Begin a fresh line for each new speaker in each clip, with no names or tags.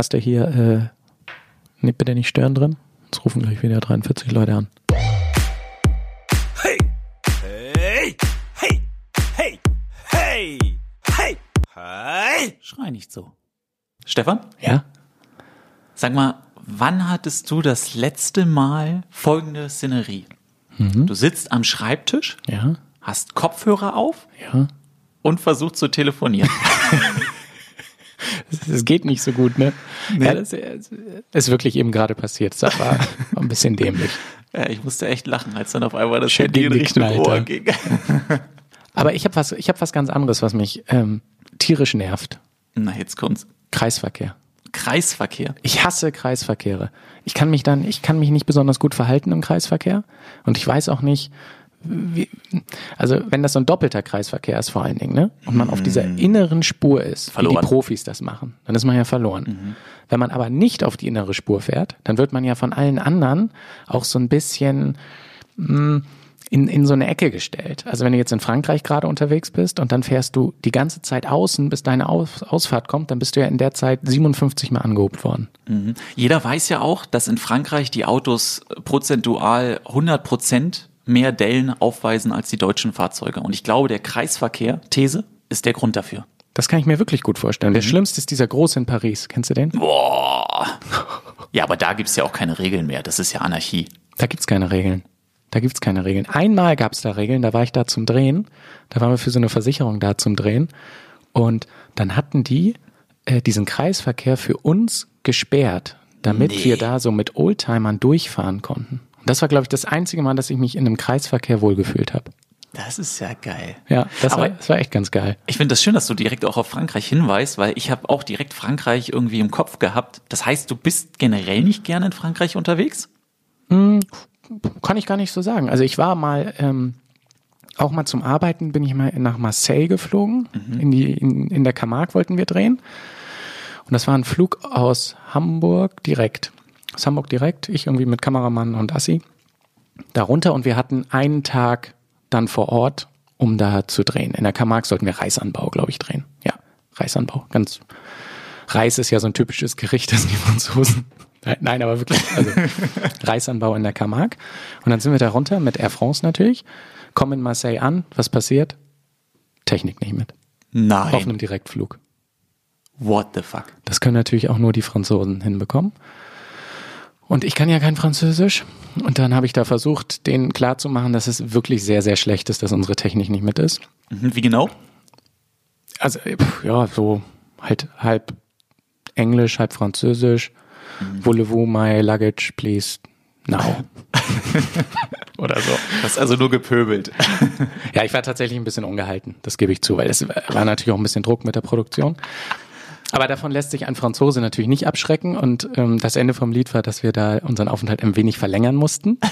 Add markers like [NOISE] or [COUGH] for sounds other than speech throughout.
Hast du hier äh, nee, bitte nicht stören drin? Jetzt rufen gleich wieder 43 Leute an.
Hey! Hey! Hey! Hey! Hey! Hey! Hey!
Schrei nicht so. Stefan,
Ja?
sag mal, wann hattest du das letzte Mal folgende Szenerie? Du sitzt am Schreibtisch,
Ja?
hast Kopfhörer auf
Ja?
und versuchst zu telefonieren. [LAUGHS] [LAUGHS]
Es geht nicht so gut, ne? Ja, das ist, wirklich eben gerade passiert. Das war, [LAUGHS] ein bisschen dämlich.
ja, ich musste echt lachen, als dann auf einmal das
Schön
Handy in Richtung
geknallt,
Ohr ging. [LAUGHS]
Aber ich habe was, ich habe was ganz anderes, was mich ähm, tierisch nervt.
Na, jetzt kommt's.
Kreisverkehr.
Kreisverkehr.
Ich hasse Kreisverkehre. Ich kann mich dann, ich kann mich nicht besonders gut verhalten im Kreisverkehr und ich weiß auch nicht, wie, also wenn das so ein doppelter Kreisverkehr ist vor allen Dingen, ne, und man auf dieser inneren Spur ist, wie
Verloren.
die Profis das machen, dann ist man ja verloren. Wenn man aber nicht auf die innere Spur fährt, dann wird man ja von allen anderen auch so ein bisschen mh, in, in so eine Ecke gestellt. Also wenn du jetzt in Frankreich gerade unterwegs bist und dann fährst du die ganze Zeit außen, bis deine Aus Ausfahrt kommt, dann bist du ja in der Zeit 57 Mal angehobt worden.
Jeder weiß ja auch, dass in Frankreich die Autos prozentual 100 Prozent mehr Dellen aufweisen als die deutschen Fahrzeuge. Und ich glaube, der Kreisverkehr, These, ist der Grund dafür.
Das kann ich mir wirklich gut vorstellen. Der schlimmste ist dieser große in Paris. Kennst du den?
Boah. [LAUGHS] Ja, aber da gibt's ja auch keine Regeln mehr. Das ist ja Anarchie.
Da gibt's keine Regeln. Da gibt's keine Regeln. Einmal gab's da Regeln, da war ich da zum Drehen. Da waren wir für so eine Versicherung da zum Drehen. Und dann hatten die äh, diesen Kreisverkehr für uns gesperrt, damit
Nee.
wir da so mit Oldtimern durchfahren konnten. Das war, glaube ich, das einzige Mal, dass ich mich in einem Kreisverkehr wohlgefühlt habe.
Das ist ja geil.
Ja, das
Aber-
war, das war echt ganz geil.
Ich finde das schön, dass du direkt auch auf Frankreich hinweist, weil ich habe auch direkt Frankreich irgendwie im Kopf gehabt. Das heißt, du bist generell nicht gerne in Frankreich unterwegs?
Kann ich gar nicht so sagen. Also ich war mal, ähm, auch mal zum Arbeiten bin ich mal nach Marseille geflogen. In, die, in, in der Camargue wollten wir drehen. Und das war ein Flug aus Hamburg direkt. Aus Hamburg direkt. Ich irgendwie mit Kameramann und Assi. Darunter und wir hatten einen Tag dann vor Ort, um da zu drehen. In der Camargue sollten wir Reisanbau, glaube ich, drehen. Ja, Reisanbau. Ganz. Reis ist ja so ein typisches Gericht, das die Franzosen. [LAUGHS] Nein, aber wirklich. Also [LAUGHS] Reisanbau in der Camargue. Und dann sind wir da runter mit Air France natürlich, kommen in Marseille an. Was passiert? Technik nicht mit. Auf
Nein.
einem Direktflug.
What the fuck?
Das können natürlich auch nur die Franzosen hinbekommen. Und ich kann ja kein Französisch. Und dann habe ich da versucht, denen klarzumachen, dass es wirklich sehr, sehr schlecht ist, dass unsere Technik nicht mit ist.
Mhm, Wie genau?
Also, pf, ja, so halt halb Englisch, halb Französisch. Voulez-vous my luggage, please? Now. [LAUGHS] Oder so.
Du hast also nur gepöbelt.
Ja, ich war tatsächlich ein bisschen ungehalten, das gebe ich zu, weil es war natürlich auch ein bisschen Druck mit der Produktion. Aber davon lässt sich ein Franzose natürlich nicht abschrecken und ähm, das Ende vom Lied war, dass wir da unseren Aufenthalt ein wenig verlängern mussten. [LAUGHS]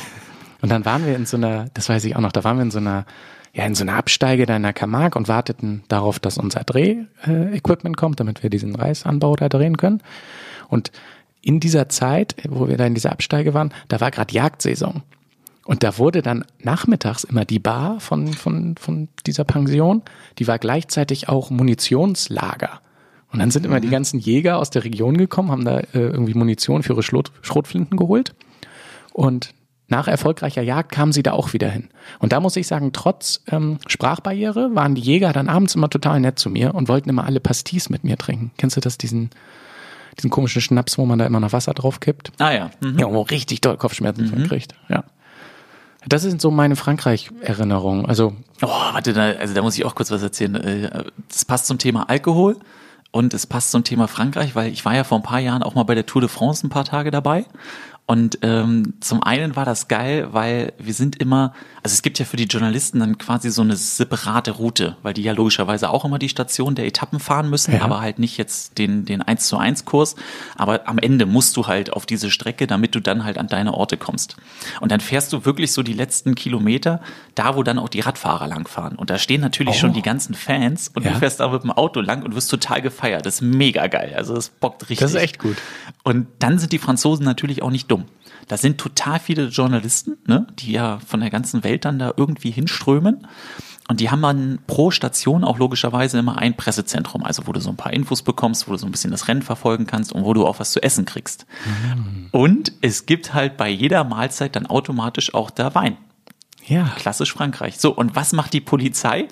Und dann waren wir in so einer, das weiß ich auch noch, da waren wir in so einer, ja, in so einer Absteige da in der Camargue und warteten darauf, dass unser Dreh-Equipment kommt, damit wir diesen Reisanbau da drehen können. Und in dieser Zeit, wo wir da in dieser Absteige waren, da war gerade Jagdsaison. Und da wurde dann nachmittags immer die Bar von, von, von dieser Pension, die war gleichzeitig auch Munitionslager. Und dann sind immer die ganzen Jäger aus der Region gekommen, haben da äh, irgendwie Munition für ihre Schrot, Schrotflinten geholt. Und nach erfolgreicher Jagd kamen sie da auch wieder hin. Und da muss ich sagen, trotz ähm, Sprachbarriere waren die Jäger dann abends immer total nett zu mir und wollten immer alle Pastis mit mir trinken. Kennst du das, diesen, diesen komischen Schnaps, wo man da immer noch Wasser drauf kippt?
Ah ja. Mhm.
Ja, wo richtig doll Kopfschmerzen von kriegt. Ja. Das sind so meine Frankreich-Erinnerungen. Also,
Oh, warte, da, also da muss ich auch kurz was erzählen. Äh, Das passt zum Thema Alkohol und es passt zum Thema Frankreich, weil ich war ja vor ein paar Jahren auch mal bei der Tour de France ein paar Tage dabei. Und ähm, zum einen war das geil, weil wir sind immer, also es gibt ja für die Journalisten dann quasi so eine separate Route, weil die ja logischerweise auch immer die Station der Etappen fahren müssen,
Ja.
aber halt nicht jetzt den, den 1 zu 1 Kurs. Aber am Ende musst du halt auf diese Strecke, damit du dann halt an deine Orte kommst. Und dann fährst du wirklich so die letzten Kilometer, da wo dann auch die Radfahrer langfahren. Und da stehen natürlich
Oh.
schon die ganzen Fans und
Ja.
du fährst da mit dem Auto lang und wirst total gefeiert. Das ist mega geil. Also das bockt richtig.
das ist echt gut.
Und dann sind die Franzosen natürlich auch nicht dumm. Da sind total viele Journalisten, ne, die ja von der ganzen Welt dann da irgendwie hinströmen. Und die haben dann pro Station auch logischerweise immer ein Pressezentrum, also wo du so ein paar Infos bekommst, wo du so ein bisschen das Rennen verfolgen kannst und wo du auch was zu essen kriegst. Und es gibt halt bei jeder Mahlzeit dann automatisch auch da Wein.
Ja.
Klassisch Frankreich. So, und was macht die Polizei?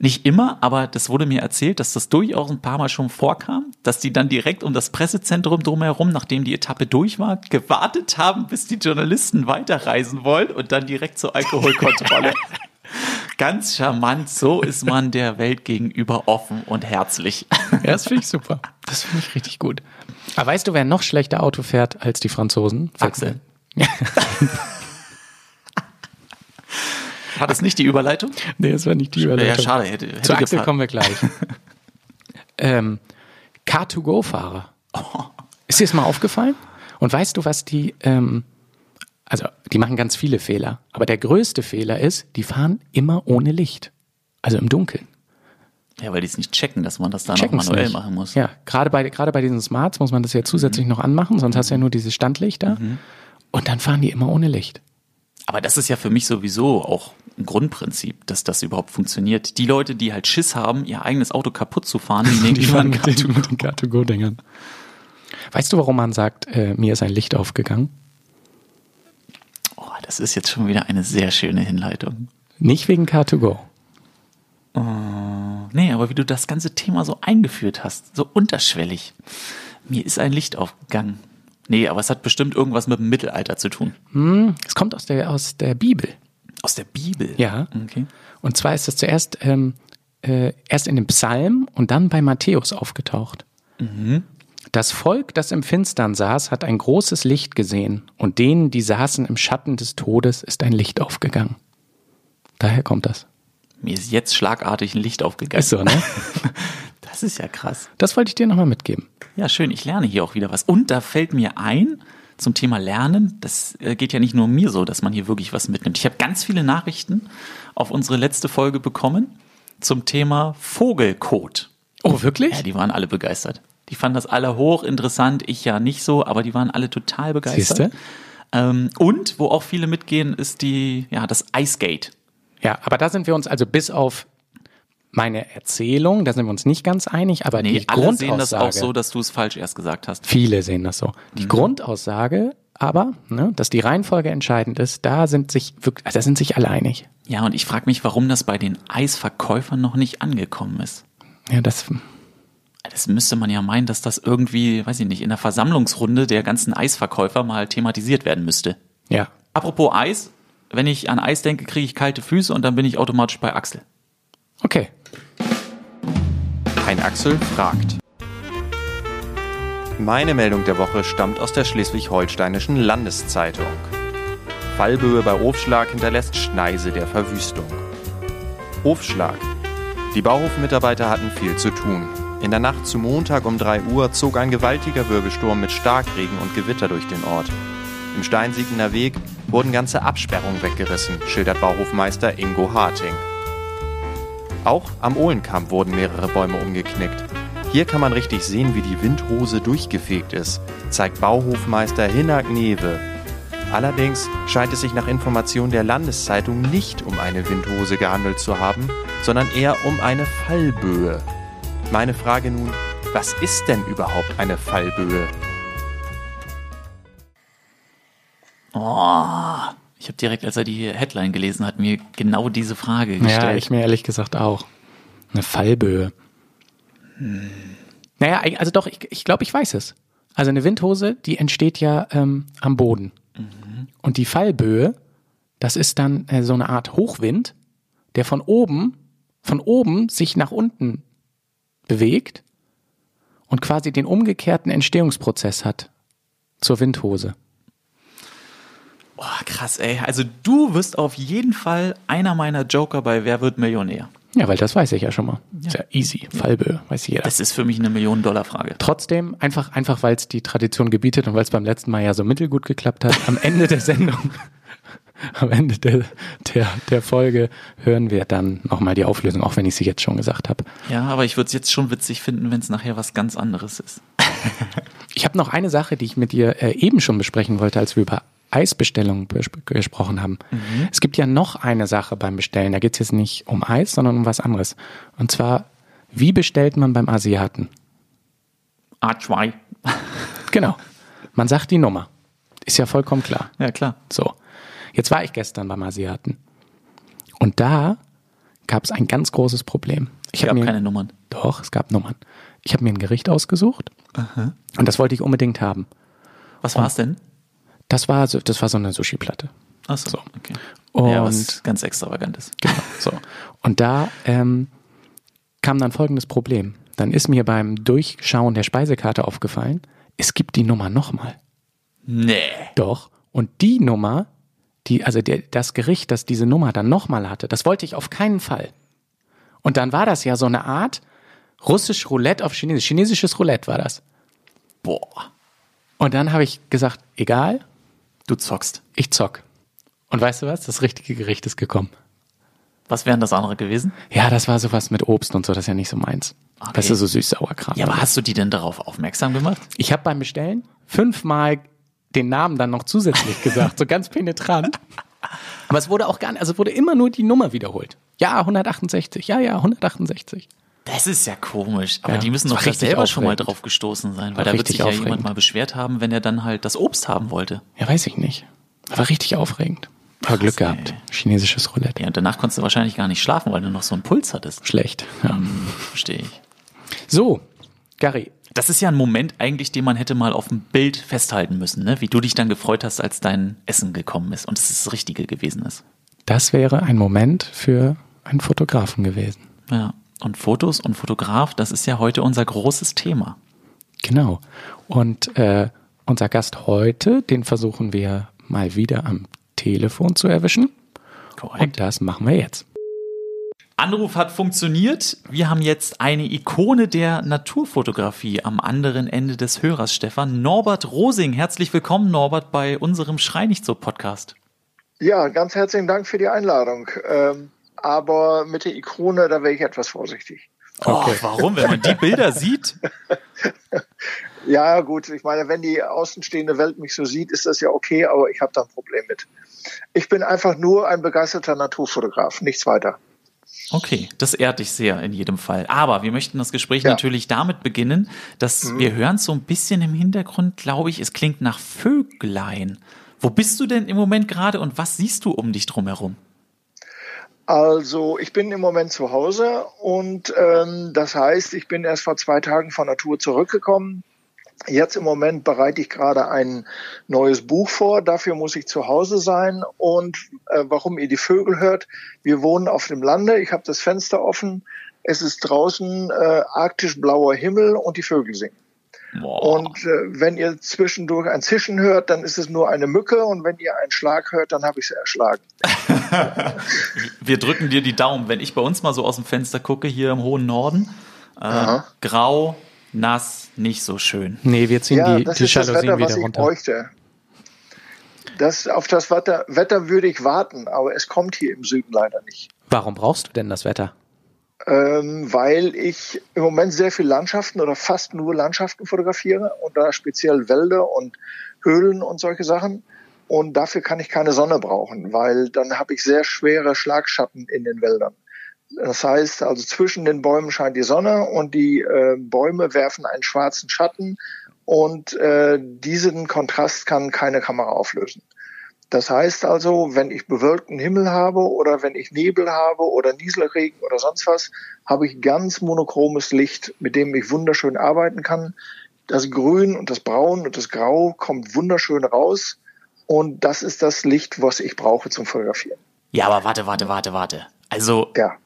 Nicht immer, aber das wurde mir erzählt, dass das durchaus ein paar Mal schon vorkam, dass die dann direkt um das Pressezentrum drumherum, nachdem die Etappe durch war, gewartet haben, bis die Journalisten weiterreisen wollen und dann direkt zur Alkoholkontrolle. [LAUGHS] Ganz charmant, so ist man der Welt gegenüber offen und herzlich.
Ja, das finde ich super. Das finde ich richtig gut. Aber weißt du, wer noch schlechter Auto fährt als die Franzosen?
Axel. War das nicht die Überleitung?
Nee, das war nicht die Überleitung.
Ja, schade. Hätte, hätte
Zu Axel
gefallen.
kommen wir gleich. [LAUGHS] ähm, Car2Go-Fahrer. Ist dir das mal aufgefallen? Und weißt du, was die, ähm, also die machen ganz viele Fehler, aber der größte Fehler ist, die fahren immer ohne Licht. Also im Dunkeln.
Ja, weil die es nicht checken, dass man das da noch manuell
nicht.
machen muss.
Ja, gerade bei, gerade bei diesen Smarts muss man das ja zusätzlich noch anmachen, sonst hast du ja nur dieses Standlichter. Und dann fahren die immer ohne Licht.
Aber das ist ja für mich sowieso auch ein Grundprinzip, dass das überhaupt funktioniert. Die Leute, die halt Schiss haben, ihr eigenes Auto kaputt zu fahren, die [LAUGHS] nehmen
Die fahren mit
Car2Go.
den, mit den Car2Go-Dingern. Weißt du, warum man sagt, äh, mir ist ein Licht aufgegangen?
Oh, das ist jetzt schon wieder eine sehr schöne Hinleitung.
Nicht wegen Car2Go.
Nee, aber wie du das ganze Thema so eingeführt hast, so unterschwellig. Mir ist ein Licht aufgegangen. Nee, aber es hat bestimmt irgendwas mit dem Mittelalter zu tun.
Es kommt aus der, aus der Bibel.
Aus der Bibel.
Ja.
Okay.
Und zwar ist das zuerst ähm, äh, erst in dem Psalm und dann bei Matthäus aufgetaucht. Das Volk, das im Finstern saß, hat ein großes Licht gesehen, und denen, die saßen im Schatten des Todes, ist ein Licht aufgegangen. Daher kommt das.
Mir ist jetzt schlagartig ein Licht aufgegangen.
Ist so, ne? [LAUGHS]
Das ist ja krass.
Das wollte ich dir nochmal mitgeben.
Ja, schön. Ich lerne hier auch wieder was. Und da fällt mir ein, zum Thema Lernen, das äh, geht ja nicht nur mir so, dass man hier wirklich was mitnimmt. Ich habe ganz viele Nachrichten auf unsere letzte Folge bekommen zum Thema Vogelkot.
Oh, wirklich?
Ja, die waren alle begeistert. Die fanden das alle hochinteressant, ich ja nicht so, aber die waren alle total begeistert.
Siehste?
Ähm, und wo auch viele mitgehen, ist die, ja, das Ice Gate.
Ja, aber da sind wir uns also bis auf meine Erzählung, da sind wir uns nicht ganz einig, aber
Nee,
die
alle
Grundaussage,
sehen das auch so, dass du es falsch erst gesagt hast.
viele sehen das so. Die
Mhm.
Grundaussage aber, ne, dass die Reihenfolge entscheidend ist, da sind sich wirklich, also da sind sich alle einig.
Ja, und ich frage mich, warum das bei den Eisverkäufern noch nicht angekommen ist.
Ja, das,
Das müsste man ja meinen, dass das irgendwie, weiß ich nicht, in der Versammlungsrunde der ganzen Eisverkäufer mal thematisiert werden müsste.
ja.
Apropos Eis, wenn ich an Eis denke, kriege ich kalte Füße und dann bin ich automatisch bei Axel.
Okay.
Ein Axel fragt. Meine Meldung der Woche stammt aus der Schleswig-Holsteinischen Landeszeitung. Fallböe bei Ofschlag hinterlässt Schneise der Verwüstung. Ofschlag. Die Bauhofmitarbeiter hatten viel zu tun. In der Nacht zu Montag um 3 Uhr zog ein gewaltiger Wirbelsturm mit Starkregen und Gewitter durch den Ort. Im Steinsiegener Weg wurden ganze Absperrungen weggerissen, schildert Bauhofmeister Ingo Harting. Auch am Ohlenkamp wurden mehrere Bäume umgeknickt. Hier kann man richtig sehen, wie die Windhose durchgefegt ist, zeigt Bauhofmeister Hinak Newe. Allerdings scheint es sich nach Information der Landeszeitung nicht um eine Windhose gehandelt zu haben, sondern eher um eine Fallböe. Meine Frage nun, was ist denn überhaupt eine Fallböe?
Oh, ich habe direkt, als er die Headline gelesen hat, mir genau diese Frage
Ja,
gestellt.
ich mir ehrlich gesagt auch. Eine Fallböe. Naja, eig- also doch, ich, ich glaube, ich weiß es. Also eine Windhose, die entsteht ja ähm, am Boden. Und die Fallböe, das ist dann äh, so eine Art Hochwind, der von oben, von oben sich nach unten bewegt und quasi den umgekehrten Entstehungsprozess hat zur Windhose.
Oh, krass, ey. Also du wirst auf jeden Fall einer meiner Joker bei Wer wird Millionär.
Ja, weil das weiß ich ja schon mal. Ist ja easy. Fallböe, weiß jeder.
Das ist für mich eine Millionen-Dollar-Frage.
Trotzdem, einfach, einfach weil es die Tradition gebietet und weil es beim letzten Mal ja so mittelgut geklappt hat, am Ende der Sendung, [LAUGHS] am Ende der, der, der Folge hören wir dann nochmal die Auflösung, auch wenn ich sie jetzt schon gesagt habe.
Ja, aber ich würde es jetzt schon witzig finden, wenn es nachher was ganz anderes ist. [LAUGHS]
Ich habe noch eine Sache, die ich mit dir äh, eben schon besprechen wollte, als wir über Eisbestellung bes- gesprochen haben. Es gibt ja noch eine Sache beim Bestellen. Da geht es jetzt nicht um Eis, sondern um was anderes. Und zwar, wie bestellt man beim Asiaten?
A2. [LAUGHS]
Genau. Man sagt die Nummer. Ist ja vollkommen klar.
Ja, klar.
So. Jetzt war ich gestern beim Asiaten. Und da gab es ein ganz großes Problem. Ich habe
keine Nummern.
doch, es gab Nummern. Ich habe mir ein Gericht ausgesucht und das wollte ich unbedingt haben.
Was war's denn?
Das war so, das war so eine Sushi-Platte.
Achso,
So.
okay.
Und
ja, was ganz Extravagantes.
Genau, so. Und da ähm, kam dann folgendes Problem. Dann ist mir beim Durchschauen der Speisekarte aufgefallen, es gibt die Nummer nochmal.
Nee.
Doch. Und die Nummer, die, also der, das Gericht, das diese Nummer dann nochmal hatte, das wollte ich auf keinen Fall. Und dann war das ja so eine Art russisch Roulette auf Chinesisch. Chinesisches Roulette war das.
Boah.
Und dann habe ich gesagt, egal,
Du zockst.
ich zock. Und weißt du was? Das richtige Gericht ist gekommen.
Was wären das andere gewesen?
Ja, das war sowas mit Obst und so, das ist ja nicht so meins.
Okay.
Weißt du, so süß-sauer-Kram.
Ja, aber hast du die denn darauf aufmerksam gemacht?
Ich habe beim Bestellen fünfmal den Namen dann noch zusätzlich gesagt, so ganz penetrant. Aber es wurde auch gar nicht, also es wurde immer nur die Nummer wiederholt. Ja, 168, ja, ja, 168.
Das ist ja komisch. Aber
Ja,
die müssen doch
war
selber schon mal
aufregend.
drauf gestoßen sein,
War
weil da wird sich ja
aufregend.
jemand mal beschwert haben, wenn er dann halt das Obst haben wollte.
Ja, weiß ich nicht. War richtig aufregend. Aber Glück gehabt.
ey.
Chinesisches Roulette.
Ja, und danach konntest du wahrscheinlich gar nicht schlafen, weil du noch so einen Puls hattest.
Schlecht. Ja.
Hm, verstehe ich.
So, Gary,
Das ist ja ein Moment eigentlich, den man hätte mal auf dem Bild festhalten müssen, ne? wie du dich dann gefreut hast, als dein Essen gekommen ist und es das Richtige gewesen ist.
das wäre ein Moment für einen Fotografen gewesen.
Ja. Und Fotos und Fotograf, das ist ja heute unser großes Thema.
Genau. Und äh, unser Gast heute, den versuchen wir mal wieder am Telefon zu erwischen. Und das machen wir jetzt.
Anruf hat funktioniert. Wir haben jetzt eine Ikone der Naturfotografie am anderen Ende des Hörers, Stefan. Norbert Rosing. Herzlich willkommen, Norbert, bei unserem Schrei nicht so Podcast.
Ja, ganz herzlichen Dank für die Einladung. Ähm, aber mit der Ikone, da wäre ich etwas vorsichtig.
Oh, warum? Wenn man die Bilder sieht? [LAUGHS]
Ja, gut, ich meine, wenn die außenstehende Welt mich so sieht, ist das ja okay, aber ich habe da ein Problem mit. Ich bin einfach nur ein begeisterter Naturfotograf, nichts weiter.
Okay, das ehrt dich sehr in jedem Fall. Aber wir möchten das Gespräch
Ja.
natürlich damit beginnen, dass wir hören so ein bisschen im Hintergrund, glaube ich, es klingt nach Vöglein. Wo bist du denn im Moment gerade und was siehst du um dich drumherum?
Also ich bin im Moment zu Hause und ähm, das heißt, ich bin erst vor zwei Tagen von der Tour zurückgekommen. Jetzt im Moment bereite ich gerade ein neues Buch vor. Dafür muss ich zu Hause sein. Und äh, warum ihr die Vögel hört, wir wohnen auf dem Lande. Ich habe das Fenster offen. Es ist draußen äh, arktisch blauer Himmel und die Vögel singen.
Boah.
Und äh, wenn ihr zwischendurch ein Zischen hört, dann ist es nur eine Mücke. Und wenn ihr einen Schlag hört, dann habe ich sie erschlagen. [LAUGHS] [LAUGHS]
Wir drücken dir die Daumen. Wenn ich bei uns mal so aus dem Fenster gucke, hier im hohen Norden, äh, grau, nass, nicht so schön.
Nee, wir ziehen
Ja,
die,
das
die
ist das
Jalousien
Wetter, was
wieder
ich
runter.
bräuchte. Das, auf das Wetter, Wetter würde ich warten, aber es kommt hier im Süden leider nicht.
Warum brauchst du denn das Wetter?
Ähm, weil ich im Moment sehr viel Landschaften oder fast nur Landschaften fotografiere und da speziell Wälder und Höhlen und solche Sachen. Und dafür kann ich keine Sonne brauchen, weil dann habe ich sehr schwere Schlagschatten in den Wäldern. Das heißt, also zwischen den Bäumen scheint die Sonne und die äh, Bäume werfen einen schwarzen Schatten und äh, diesen Kontrast kann keine Kamera auflösen. Das heißt also, wenn ich bewölkten Himmel habe oder wenn ich Nebel habe oder Nieselregen oder sonst was, habe ich ganz monochromes Licht, mit dem ich wunderschön arbeiten kann. Das Grün und das Braun und das Grau kommt wunderschön raus und das ist das Licht, was ich brauche zum Fotografieren.
Ja, aber warte, warte, warte, warte. Also
Ja,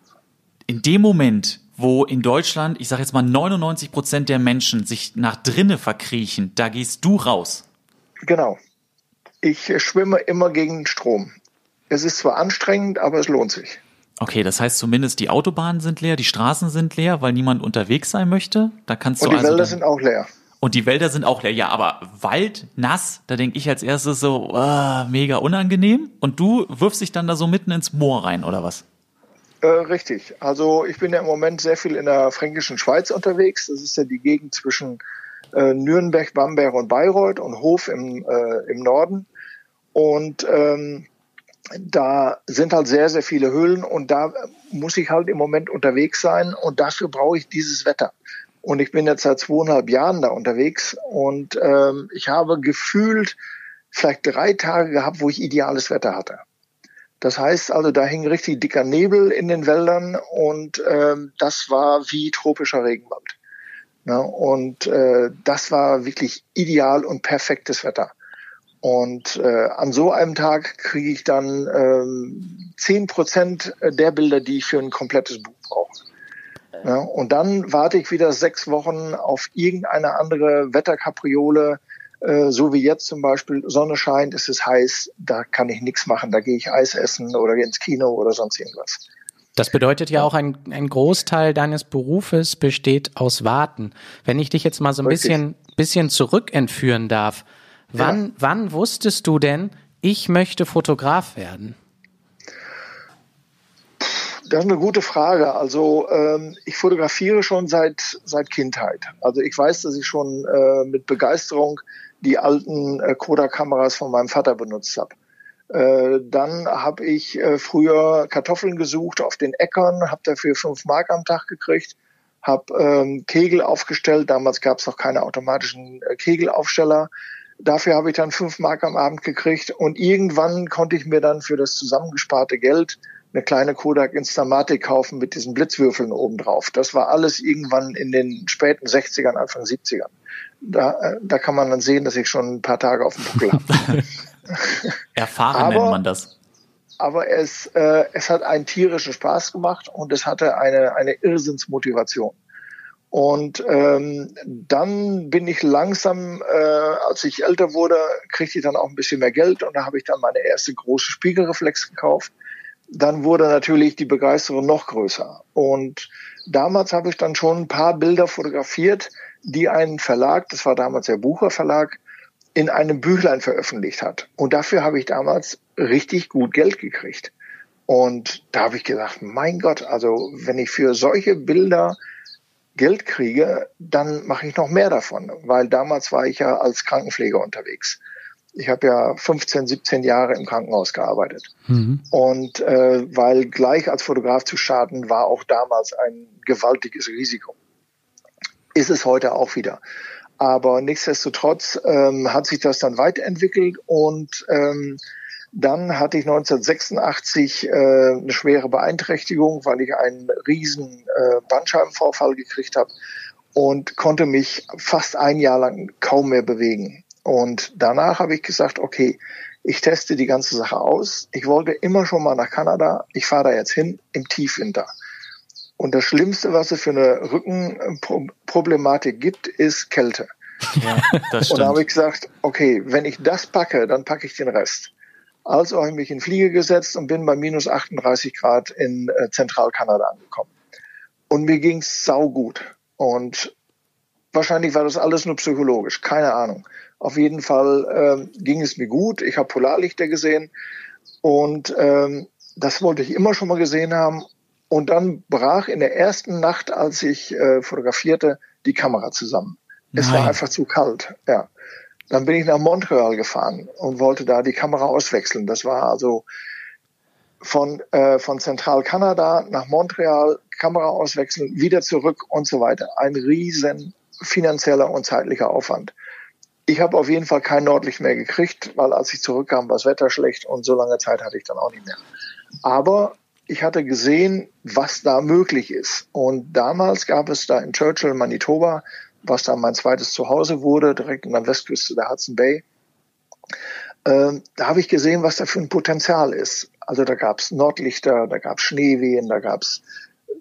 in dem Moment, wo in Deutschland, ich sage jetzt mal 99 Prozent der Menschen sich nach drinne verkriechen, da gehst du raus.
genau. Ich äh, schwimme immer gegen den Strom. Es ist zwar anstrengend, aber es lohnt sich.
Okay, das heißt zumindest die Autobahnen sind leer, die Straßen sind leer, weil niemand unterwegs sein möchte. Da kannst
Und
du
die
also
Wälder sind auch leer.
Und die Wälder sind auch leer. Ja, aber Wald nass, da denke ich als erstes so ah, mega unangenehm. Und du wirfst dich dann da so mitten ins Moor rein oder was?
Äh, richtig. Also ich bin ja im Moment sehr viel in der fränkischen Schweiz unterwegs. Das ist ja die Gegend zwischen äh, Nürnberg, Bamberg und Bayreuth und Hof im, äh, im Norden. Und ähm, da sind halt sehr, sehr viele Höhlen und da muss ich halt im Moment unterwegs sein und dafür brauche ich dieses Wetter. Und ich bin jetzt seit zweieinhalb Jahren da unterwegs und ähm, ich habe gefühlt vielleicht drei Tage gehabt, wo ich ideales Wetter hatte. Das heißt also, da hing richtig dicker Nebel in den Wäldern und ähm, das war wie tropischer Regenwald. Ja, und äh, das war wirklich ideal und perfektes Wetter. Und äh, an so einem Tag kriege ich dann ähm, zehn Prozent der Bilder, die ich für ein komplettes Buch brauche. Ja, und dann warte ich wieder sechs Wochen auf irgendeine andere Wetterkapriole, äh, so wie jetzt zum Beispiel, Sonne scheint, es ist heiß, da kann ich nichts machen, da gehe ich Eis essen oder ins Kino oder sonst irgendwas.
Das bedeutet ja auch, ein, ein Großteil deines Berufes besteht aus Warten. Wenn ich dich jetzt mal so ein bisschen, bisschen zurückentführen darf, Wann, ja. wann wusstest du denn, ich möchte Fotograf werden?
Das ist eine gute Frage. Also ähm, ich fotografiere schon seit seit Kindheit. Also ich weiß, dass ich schon äh, mit Begeisterung die alten äh, Kodak-Kameras von meinem Vater benutzt habe. Äh, dann habe ich äh, früher Kartoffeln gesucht auf den Äckern, habe dafür fünf Mark am Tag gekriegt, habe ähm, Kegel aufgestellt. Damals gab es noch keine automatischen äh, Kegelaufsteller. Dafür habe ich dann fünf Mark am Abend gekriegt und irgendwann konnte ich mir dann für das zusammengesparte Geld eine kleine Kodak Instamatic kaufen mit diesen Blitzwürfeln obendrauf. Das war alles irgendwann in den späten 60ern, Anfang 70ern. Da, äh, da kann man dann sehen, dass ich schon ein paar Tage auf dem Buckel habe. [LAUGHS]
Erfahren aber, nennt man das.
Aber es, äh, es hat einen tierischen Spaß gemacht und es hatte eine, eine Irrsinnsmotivation. Und ähm, dann bin ich langsam, äh, als ich älter wurde, kriegte ich dann auch ein bisschen mehr Geld und da habe ich dann meine erste große Spiegelreflex gekauft. Dann wurde natürlich die Begeisterung noch größer. Und damals habe ich dann schon ein paar Bilder fotografiert, die ein Verlag, das war damals der Bucher Verlag, in einem Büchlein veröffentlicht hat. Und dafür habe ich damals richtig gut Geld gekriegt. Und da habe ich gedacht, mein Gott, also wenn ich für solche Bilder Geld kriege, dann mache ich noch mehr davon, weil damals war ich ja als Krankenpfleger unterwegs. Ich habe ja 15, 17 Jahre im Krankenhaus gearbeitet. Mhm. Und äh, weil gleich als Fotograf zu starten, war auch damals ein gewaltiges Risiko. Ist es heute auch wieder. Aber nichtsdestotrotz ähm, hat sich das dann weiterentwickelt und ähm, dann hatte ich 1986 äh, eine schwere Beeinträchtigung, weil ich einen riesen äh, Bandscheibenvorfall gekriegt habe und konnte mich fast ein Jahr lang kaum mehr bewegen. Und danach habe ich gesagt, okay, ich teste die ganze Sache aus. Ich wollte immer schon mal nach Kanada. Ich fahre da jetzt hin im Tiefwinter. Und das Schlimmste, was es für eine Rückenproblematik gibt, ist Kälte. Ja, das stimmt. Und da habe ich gesagt, okay, wenn ich das packe, dann packe ich den Rest. Also habe ich mich in Fliege gesetzt und bin bei minus 38 Grad in äh, Zentralkanada angekommen. Und mir ging's saugut. Und wahrscheinlich war das alles nur psychologisch, keine Ahnung. Auf jeden Fall ähm, ging es mir gut. Ich habe Polarlichter gesehen und ähm, das wollte ich immer schon mal gesehen haben. Und dann brach in der ersten Nacht, als ich äh, fotografierte, die Kamera zusammen. Nein. Es war einfach zu kalt. Ja. Dann bin ich nach Montreal gefahren und wollte da die Kamera auswechseln. Das war also von, äh, von Zentralkanada nach Montreal, Kamera auswechseln, wieder zurück und so weiter. Ein riesen finanzieller und zeitlicher Aufwand. Ich habe auf jeden Fall kein Nordlicht mehr gekriegt, weil als ich zurückkam, war das Wetter schlecht und so lange Zeit hatte ich dann auch nicht mehr. Aber ich hatte gesehen, was da möglich ist. Und damals gab es da in Churchill, Manitoba, was dann mein zweites Zuhause wurde, direkt an der Westküste der Hudson Bay. Ähm, da habe ich gesehen, was da für ein Potenzial ist. Also da gab es Nordlichter, da gab es Schneewehen, da gab es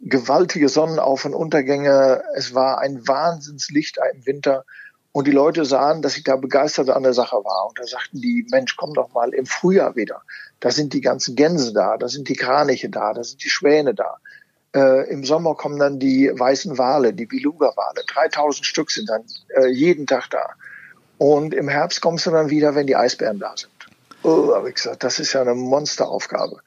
gewaltige Sonnenauf- und Untergänge. Es war ein Wahnsinnslicht im Winter. Und die Leute sahen, dass ich da begeistert an der Sache war. Und da sagten die, Mensch, komm doch mal im Frühjahr wieder. Da sind die ganzen Gänse da, da sind die Kraniche da, da sind die Schwäne da. Äh, Im Sommer kommen dann die weißen Wale, die Beluga-Wale. 3000 Stück sind dann äh, jeden Tag da. Und im Herbst kommst du dann wieder, wenn die Eisbären da sind. Oh, habe ich gesagt, das ist ja eine Monsteraufgabe.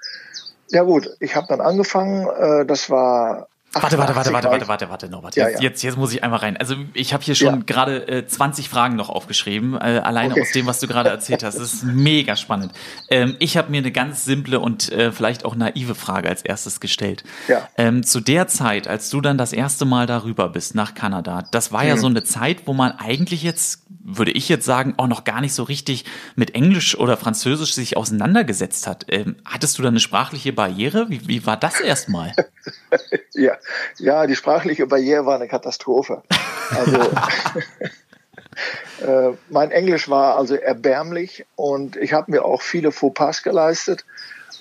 Ja gut, ich habe dann angefangen. Äh, das war
Warte, warte, warte,
88
warte,
war
warte, warte, warte, Norbert.
Ja,
Jetzt,
ja.
jetzt, jetzt muss ich einmal rein. Also ich habe hier schon
Ja.
gerade äh, 20 Fragen noch aufgeschrieben, äh, alleine
Okay.
aus dem, was du gerade erzählt hast. Das ist mega spannend. Ähm, ich habe mir eine ganz simple und äh, vielleicht auch naive Frage als erstes gestellt.
Ja.
Ähm, zu der Zeit, als du dann das erste Mal darüber bist nach Kanada, das war
Mhm.
ja so eine Zeit, wo man eigentlich jetzt, würde ich jetzt sagen, auch noch gar nicht so richtig mit Englisch oder Französisch sich auseinandergesetzt hat. Ähm, hattest du da eine sprachliche Barriere? Wie, wie war das erstmal? [LAUGHS]
Ja, ja, die sprachliche Barriere war eine Katastrophe. Also [LAUGHS] [LAUGHS] äh, mein Englisch war also erbärmlich und ich habe mir auch viele Fauxpas geleistet.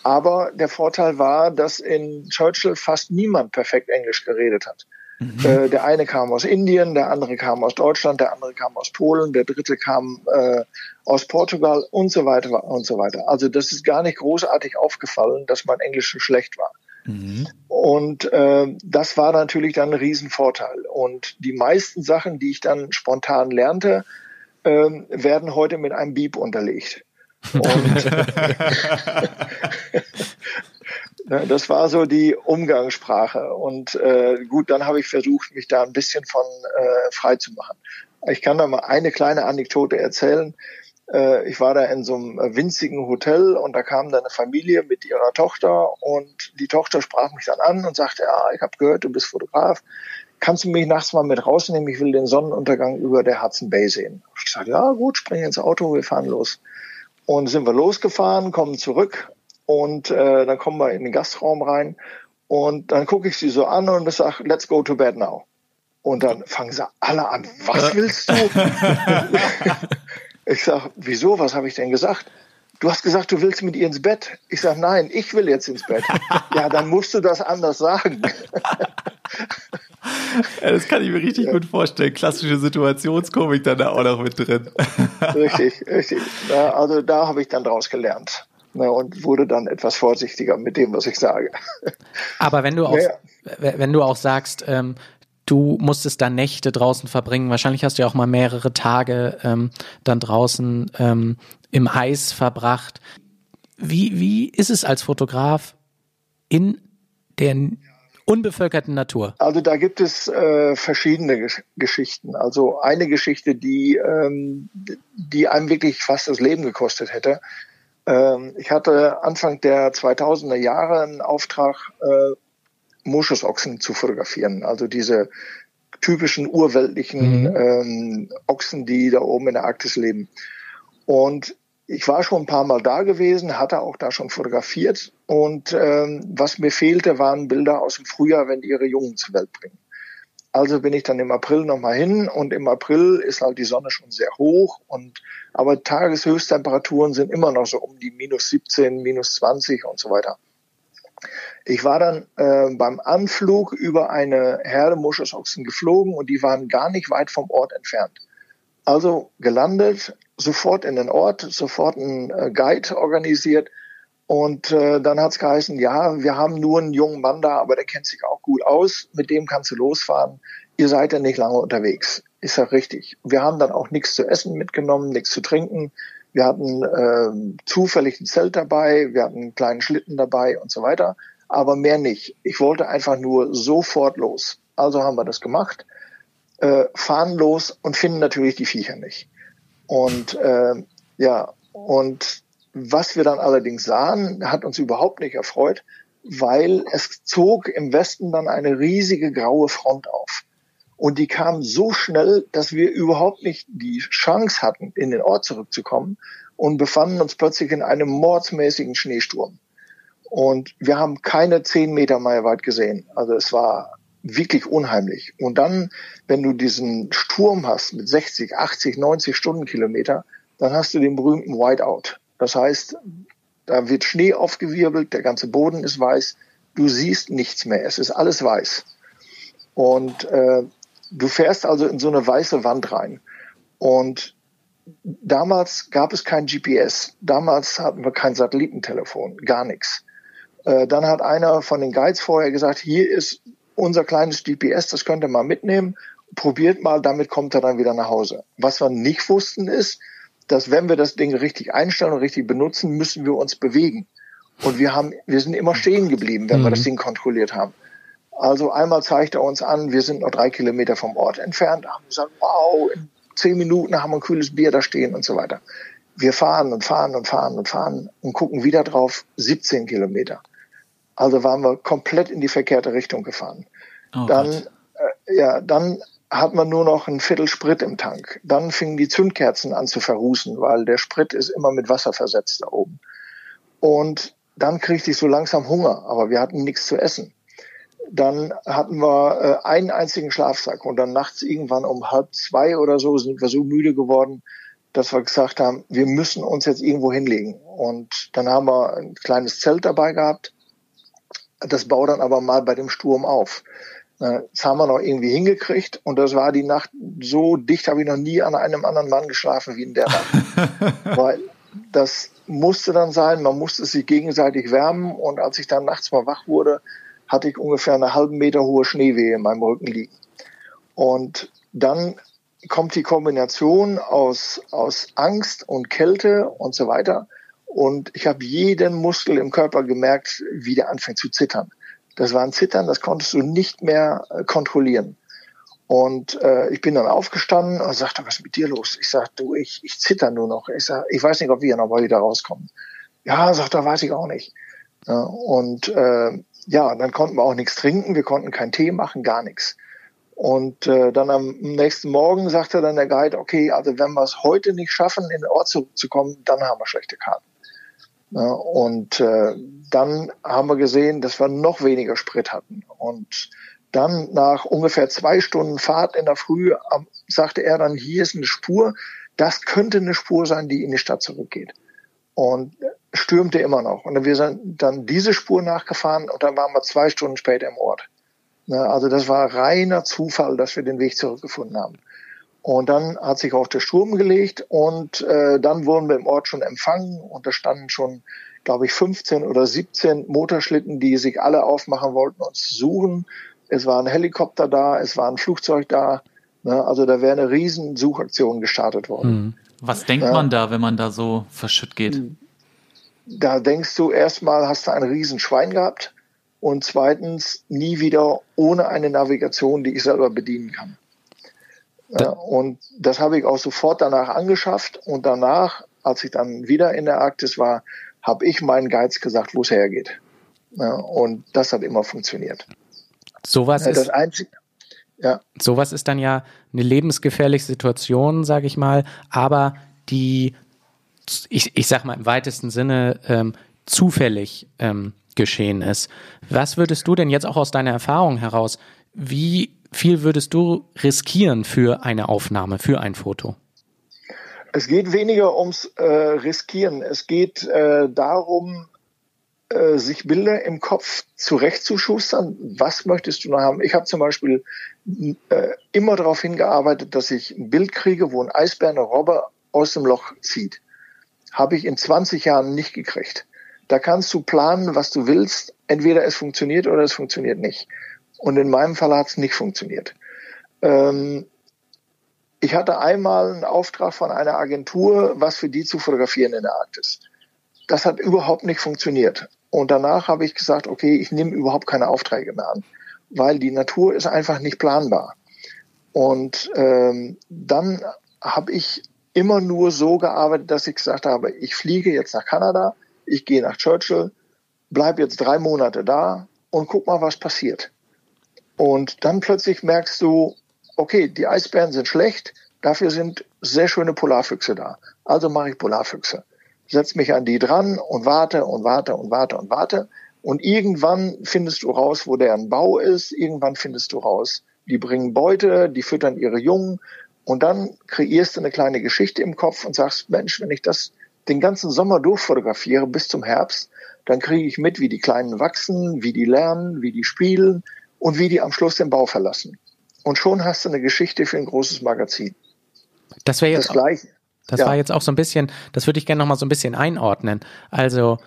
Aber der Vorteil war, dass in Churchill fast niemand perfekt Englisch geredet hat. Äh, der eine kam aus Indien, der andere kam aus Deutschland, der andere kam aus Polen, der dritte kam äh, aus Portugal und so weiter und so weiter. Also das ist gar nicht großartig aufgefallen, dass mein Englisch so schlecht war. Und äh, das war natürlich dann ein Riesenvorteil. Und die meisten Sachen, die ich dann spontan lernte, ähm, werden heute mit einem Beep unterlegt. [LAUGHS] Und [LAUGHS] [LAUGHS] das war so die Umgangssprache. Und äh, gut, dann habe ich versucht, mich da ein bisschen von äh, frei zu machen. Ich kann da mal eine kleine Anekdote erzählen. Äh, ich war da in so einem winzigen Hotel und da kam dann eine Familie mit ihrer Tochter und die Tochter sprach mich dann an und sagte, ja, ich habe gehört, du bist Fotograf. Kannst du mich nachts mal mit rausnehmen? Ich will den Sonnenuntergang über der Hudson Bay sehen. Ich sagte, ja gut, spring ins Auto, wir fahren los. Und sind wir losgefahren, kommen zurück und äh, dann kommen wir in den Gastraum rein und dann gucke ich sie so an und ich sage, let's go to bed now. Und dann fangen sie alle an, was willst du? ich sage, wieso, was habe ich denn gesagt? Du hast gesagt, du willst mit ihr ins Bett. Ich sage, nein, ich will jetzt ins Bett. [LAUGHS] ja, dann musst du das anders sagen.
Ja, das kann ich mir richtig gut vorstellen. Klassische Situationskomik dann da auch noch mit drin.
richtig, richtig. Ja, also da habe ich dann draus gelernt. Ne, und wurde dann etwas vorsichtiger mit dem, was ich sage.
Aber wenn du auch,
Ja,
w- wenn du auch sagst, ähm, du musstest da Nächte draußen verbringen, wahrscheinlich hast du ja auch mal mehrere Tage ähm, dann draußen ähm, im Eis verbracht. Wie, wie ist es als Fotograf in der unbevölkerten Natur?
Also da gibt es äh, verschiedene Gesch Geschichten. Also eine Geschichte, die, ähm, die einem wirklich fast das Leben gekostet hätte. Ähm, ich hatte Anfang der 2000er Jahre einen Auftrag, äh, Moschusochsen zu fotografieren. Also diese typischen urweltlichen ähm, Ochsen, die da oben in der Arktis leben. Und ich war schon ein paar Mal da gewesen, hatte auch da schon fotografiert. Und ähm, was mir fehlte, waren Bilder aus dem Frühjahr, wenn die ihre Jungen zur Welt bringen. Also bin ich dann im April nochmal hin und im April ist halt die Sonne schon sehr hoch und aber Tageshöchsttemperaturen sind immer noch so um die minus 17, minus 20 und so weiter. Ich war dann äh, beim Anflug über eine Herde Moschusochsen geflogen und die waren gar nicht weit vom Ort entfernt. Also gelandet, sofort in den Ort, sofort einen äh, Guide organisiert und äh, dann hat's geheißen, ja, wir haben nur einen jungen Mann da, aber der kennt sich auch gut aus, mit dem kannst du losfahren. Ihr seid ja nicht lange unterwegs. Ist ja richtig. Wir haben dann auch nichts zu essen mitgenommen, nichts zu trinken. Wir hatten äh, zufällig ein Zelt dabei, wir hatten einen kleinen Schlitten dabei und so weiter, aber mehr nicht. Ich wollte einfach nur sofort los. Also haben wir das gemacht, äh, fahren los und finden natürlich die Viecher nicht. Und äh, ja, und was wir dann allerdings sahen, hat uns überhaupt nicht erfreut, weil es zog im Westen dann eine riesige graue Front auf. Und die kam so schnell, dass wir überhaupt nicht die Chance hatten, in den Ort zurückzukommen und befanden uns plötzlich in einem mordsmäßigen Schneesturm. Und wir haben keine zehn Meter mal weit gesehen. Also es war wirklich unheimlich. Und dann, wenn du diesen Sturm hast mit 60, 80, 90 Stundenkilometer, dann hast du den berühmten Whiteout. Das heißt, da wird Schnee aufgewirbelt, der ganze Boden ist weiß, du siehst nichts mehr, es ist alles weiß. Und äh, du fährst also in so eine weiße Wand rein. Und damals gab es kein GPS, damals hatten wir kein Satellitentelefon, gar nichts. Äh, dann hat einer von den Guides vorher gesagt, hier ist unser kleines GPS, das könnt ihr mal mitnehmen, probiert mal, damit kommt er dann wieder nach Hause. Was wir nicht wussten ist, dass wenn wir das Ding richtig einstellen und richtig benutzen, müssen wir uns bewegen. Und wir haben, wir sind immer stehen geblieben, wenn wir das Ding kontrolliert haben. Also einmal zeigt er uns an, wir sind noch drei Kilometer vom Ort entfernt. Haben gesagt, wow, in zehn Minuten haben wir ein kühles Bier da stehen und so weiter. Wir fahren und fahren und fahren und fahren und gucken wieder drauf, 17 Kilometer. Also waren wir komplett in die verkehrte Richtung gefahren.
Oh
dann, äh, ja, dann hat man nur noch ein Viertel Sprit im Tank. Dann fingen die Zündkerzen an zu verrußen, weil der Sprit ist immer mit Wasser versetzt da oben. Und dann kriegte ich so langsam Hunger, aber wir hatten nichts zu essen. Dann hatten wir äh, einen einzigen Schlafsack und dann nachts irgendwann um halb zwei oder so sind wir so müde geworden, dass wir gesagt haben, wir müssen uns jetzt irgendwo hinlegen. Und dann haben wir ein kleines Zelt dabei gehabt. Das baut dann aber mal bei dem Sturm auf. Äh, Das haben wir noch irgendwie hingekriegt und das war die Nacht so dicht, habe ich noch nie an einem anderen Mann geschlafen wie in der Nacht. [LAUGHS] Weil das musste dann sein, man musste sich gegenseitig wärmen und als ich dann nachts mal wach wurde, hatte ich ungefähr eine halben Meter hohe Schneewehe in meinem Rücken liegen. Und dann kommt die Kombination aus, aus Angst und Kälte und so weiter. Und ich habe jeden Muskel im Körper gemerkt, wie der anfängt zu zittern. Das war ein Zittern, das konntest du nicht mehr äh, kontrollieren. Und äh, ich bin dann aufgestanden und sagte, was ist mit dir los? Ich sag, du, ich, ich zitter nur noch. Ich sag, ich weiß nicht, ob wir noch mal wieder rauskommen. Ja, sagt er, weiß ich auch nicht. Ja, und äh, ja, dann konnten wir auch nichts trinken, wir konnten keinen Tee machen, gar nichts. Und äh, dann am nächsten Morgen sagte dann der Guide, okay, also wenn wir es heute nicht schaffen, in den Ort zurückzukommen, dann haben wir schlechte Karten. Und äh, dann haben wir gesehen, dass wir noch weniger Sprit hatten. Und dann nach ungefähr zwei Stunden Fahrt in der Früh am, sagte er dann, hier ist eine Spur. Das könnte eine Spur sein, die in die Stadt zurückgeht. Und stürmte immer noch. Und wir sind dann diese Spur nachgefahren und dann waren wir zwei Stunden später im Ort. Ne, Also das war reiner Zufall, dass wir den Weg zurückgefunden haben. Und dann hat sich auch der Sturm gelegt und äh, dann wurden wir im Ort schon empfangen und da standen schon, glaube ich, 15 oder 17 Motorschlitten, die sich alle aufmachen wollten, uns zu suchen. Es war ein Helikopter da, es war ein Flugzeug da. Ne? Also da wäre eine riesen Suchaktion gestartet worden.
Was denkt
Ja.
man da, wenn man da so verschütt geht?
Da denkst du erstmal, hast du ein riesen Schwein gehabt und zweitens nie wieder ohne eine Navigation, die ich selber bedienen kann. Ja, und das habe ich auch sofort danach angeschafft und danach, als ich dann wieder in der Arktis war, habe ich meinen Guides gesagt, wo es hergeht. Ja, und das hat immer funktioniert.
Sowas ist,
einzige, ja,
sowas ist dann ja eine lebensgefährliche Situation, sage ich mal, aber die, ich, ich sag mal im weitesten Sinne, ähm, zufällig ähm, geschehen ist. Was würdest du denn jetzt auch aus deiner Erfahrung heraus, wie viel würdest du riskieren für eine Aufnahme, für ein Foto?
Es geht weniger ums äh, Riskieren. Es geht äh, darum, äh, sich Bilder im Kopf zurechtzuschustern. Was möchtest du noch haben? Ich habe zum Beispiel äh, immer darauf hingearbeitet, dass ich ein Bild kriege, wo ein Eisbär eine Robbe aus dem Loch zieht. Habe ich in 20 Jahren nicht gekriegt. Da kannst du planen, was du willst. Entweder es funktioniert oder es funktioniert nicht. Und in meinem Fall hat es nicht funktioniert. Ähm, ich hatte einmal einen Auftrag von einer Agentur, was für die zu fotografieren in der Arktis. Das hat überhaupt nicht funktioniert. Und danach habe ich gesagt, okay, ich nehme überhaupt keine Aufträge mehr an, weil die Natur ist einfach nicht planbar. Und ähm, dann habe ich immer nur so gearbeitet, dass ich gesagt habe, ich fliege jetzt nach Kanada, ich gehe nach Churchill, bleib jetzt drei Monate da und guck mal, was passiert. Und dann plötzlich merkst du, okay, die Eisbären sind schlecht, dafür sind sehr schöne Polarfüchse da. Also mache ich Polarfüchse. Setz mich an die dran und warte und warte und warte und warte. Und irgendwann findest du raus, wo deren Bau ist. Irgendwann findest du raus, die bringen Beute, die füttern ihre Jungen. Und dann kreierst du eine kleine Geschichte im Kopf und sagst, Mensch, wenn ich das den ganzen Sommer durchfotografiere bis zum Herbst, dann kriege ich mit, wie die Kleinen wachsen, wie die lernen, wie die spielen und wie die am Schluss den Bau verlassen. Und schon hast du eine Geschichte für ein großes Magazin.
Das wäre jetzt
Das gleiche.
Das
Ja.
war jetzt auch so ein bisschen, das würde ich gerne nochmal so ein bisschen einordnen. Also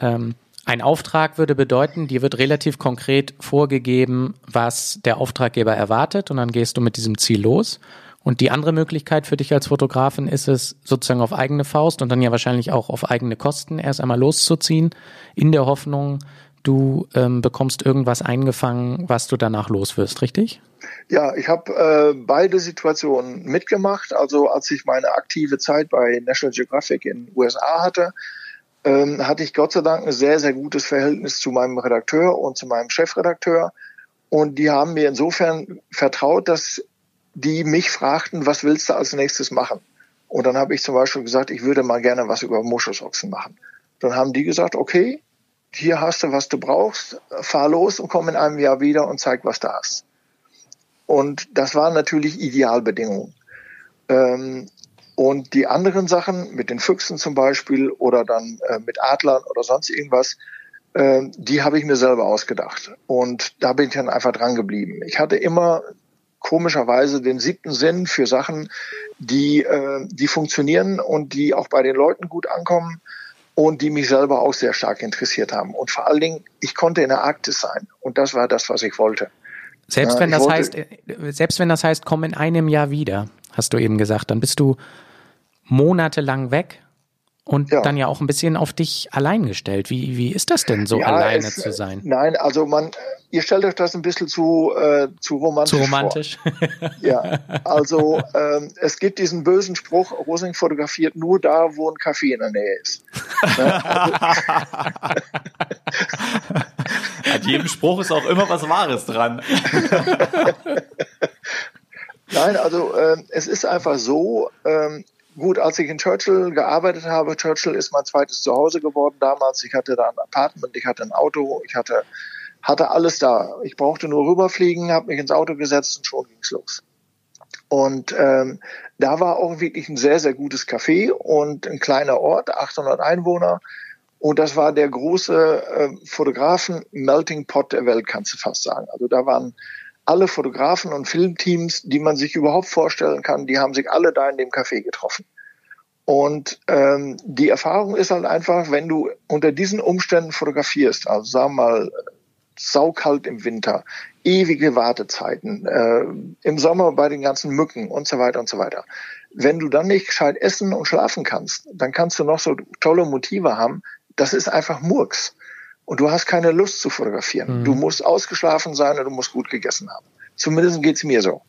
ähm, ein Auftrag würde bedeuten, dir wird relativ konkret vorgegeben, was der Auftraggeber erwartet und dann gehst du mit diesem Ziel los. Und die andere Möglichkeit für dich als Fotografin ist es, sozusagen auf eigene Faust und dann ja wahrscheinlich auch auf eigene Kosten erst einmal loszuziehen, in der Hoffnung, du ähm, bekommst irgendwas eingefangen, was du danach los wirst, richtig?
Ja, ich habe äh, beide Situationen mitgemacht. Also als ich meine aktive Zeit bei National Geographic in USA hatte, ähm, hatte ich Gott sei Dank ein sehr, sehr gutes Verhältnis zu meinem Redakteur und zu meinem Chefredakteur. Und die haben mir insofern vertraut, dass die mich fragten, was willst du als nächstes machen? Und dann habe ich zum Beispiel gesagt, ich würde mal gerne was über Moschusochsen machen. Dann haben die gesagt, okay, hier hast du, was du brauchst, fahr los und komm in einem Jahr wieder und zeig, was du hast. Und das waren natürlich Idealbedingungen. Ähm, und die anderen Sachen mit den Füchsen zum Beispiel oder dann äh, mit Adlern oder sonst irgendwas, äh, die habe ich mir selber ausgedacht. Und da bin ich dann einfach dran geblieben. Ich hatte immer komischerweise den siebten Sinn für Sachen, die, äh, die funktionieren und die auch bei den Leuten gut ankommen und die mich selber auch sehr stark interessiert haben. Und vor allen Dingen, ich konnte in der Arktis sein. Und das war das, was ich wollte.
Selbst wenn das wollte, heißt, äh, selbst wenn das heißt, komm in einem Jahr wieder, hast du eben gesagt, dann bist du monatelang weg und ja. dann ja auch ein bisschen auf dich allein gestellt. Wie, wie ist das denn, so ja, alleine es, zu sein?
Nein, also man, ihr stellt euch das ein bisschen zu, äh, zu romantisch
Zu romantisch?
Vor. ja, [LAUGHS] also ähm, es gibt diesen bösen Spruch, Rosing fotografiert nur da, wo ein Café in der Nähe ist.
Ne? [LAUGHS] An jedem Spruch ist auch immer was Wahres dran. [LAUGHS]
Nein, also äh, es ist einfach so, ähm, Gut, als ich in Churchill gearbeitet habe, Churchill ist mein zweites Zuhause geworden damals. Ich hatte da ein Apartment, ich hatte ein Auto, ich hatte, hatte alles da. Ich brauchte nur rüberfliegen, habe mich ins Auto gesetzt und schon ging's los. Und ähm, da war auch wirklich ein sehr, sehr gutes Café und ein kleiner Ort, 800 Einwohner. Und das war der große äh, Fotografen-Melting Pot der Welt, kannst du fast sagen. Also da waren alle Fotografen und Filmteams, die man sich überhaupt vorstellen kann, die haben sich alle da in dem Café getroffen. Und ähm, die Erfahrung ist halt einfach, wenn du unter diesen Umständen fotografierst, also sagen wir mal saukalt im Winter, ewige Wartezeiten, äh, im Sommer bei den ganzen Mücken und so weiter und so weiter. Wenn du dann nicht gescheit essen und schlafen kannst, dann kannst du noch so tolle Motive haben. Das ist einfach Murks und du hast keine Lust zu fotografieren. Mhm. Du musst ausgeschlafen sein und du musst gut gegessen haben. Zumindest geht's mir so.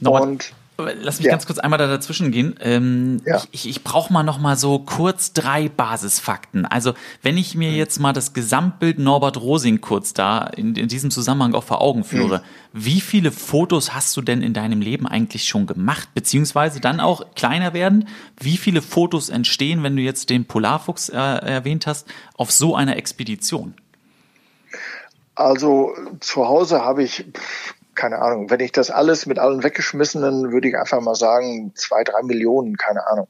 Nochmal, und Lass mich ja. ganz kurz einmal da dazwischen gehen. Ähm, ja. Ich, ich brauche mal noch mal so kurz drei Basisfakten. Also wenn ich mir mhm. jetzt mal das Gesamtbild Norbert Rosing kurz da in, in diesem Zusammenhang auch vor Augen führe, mhm. wie viele Fotos hast du denn in deinem Leben eigentlich schon gemacht? Beziehungsweise dann auch kleiner werden, wie viele Fotos entstehen, wenn du jetzt den Polarfuchs äh, erwähnt hast, auf so einer Expedition?
Also zu Hause habe ich keine Ahnung, wenn ich das alles mit allen weggeschmissenen, würde ich einfach mal sagen, zwei, drei Millionen, keine Ahnung.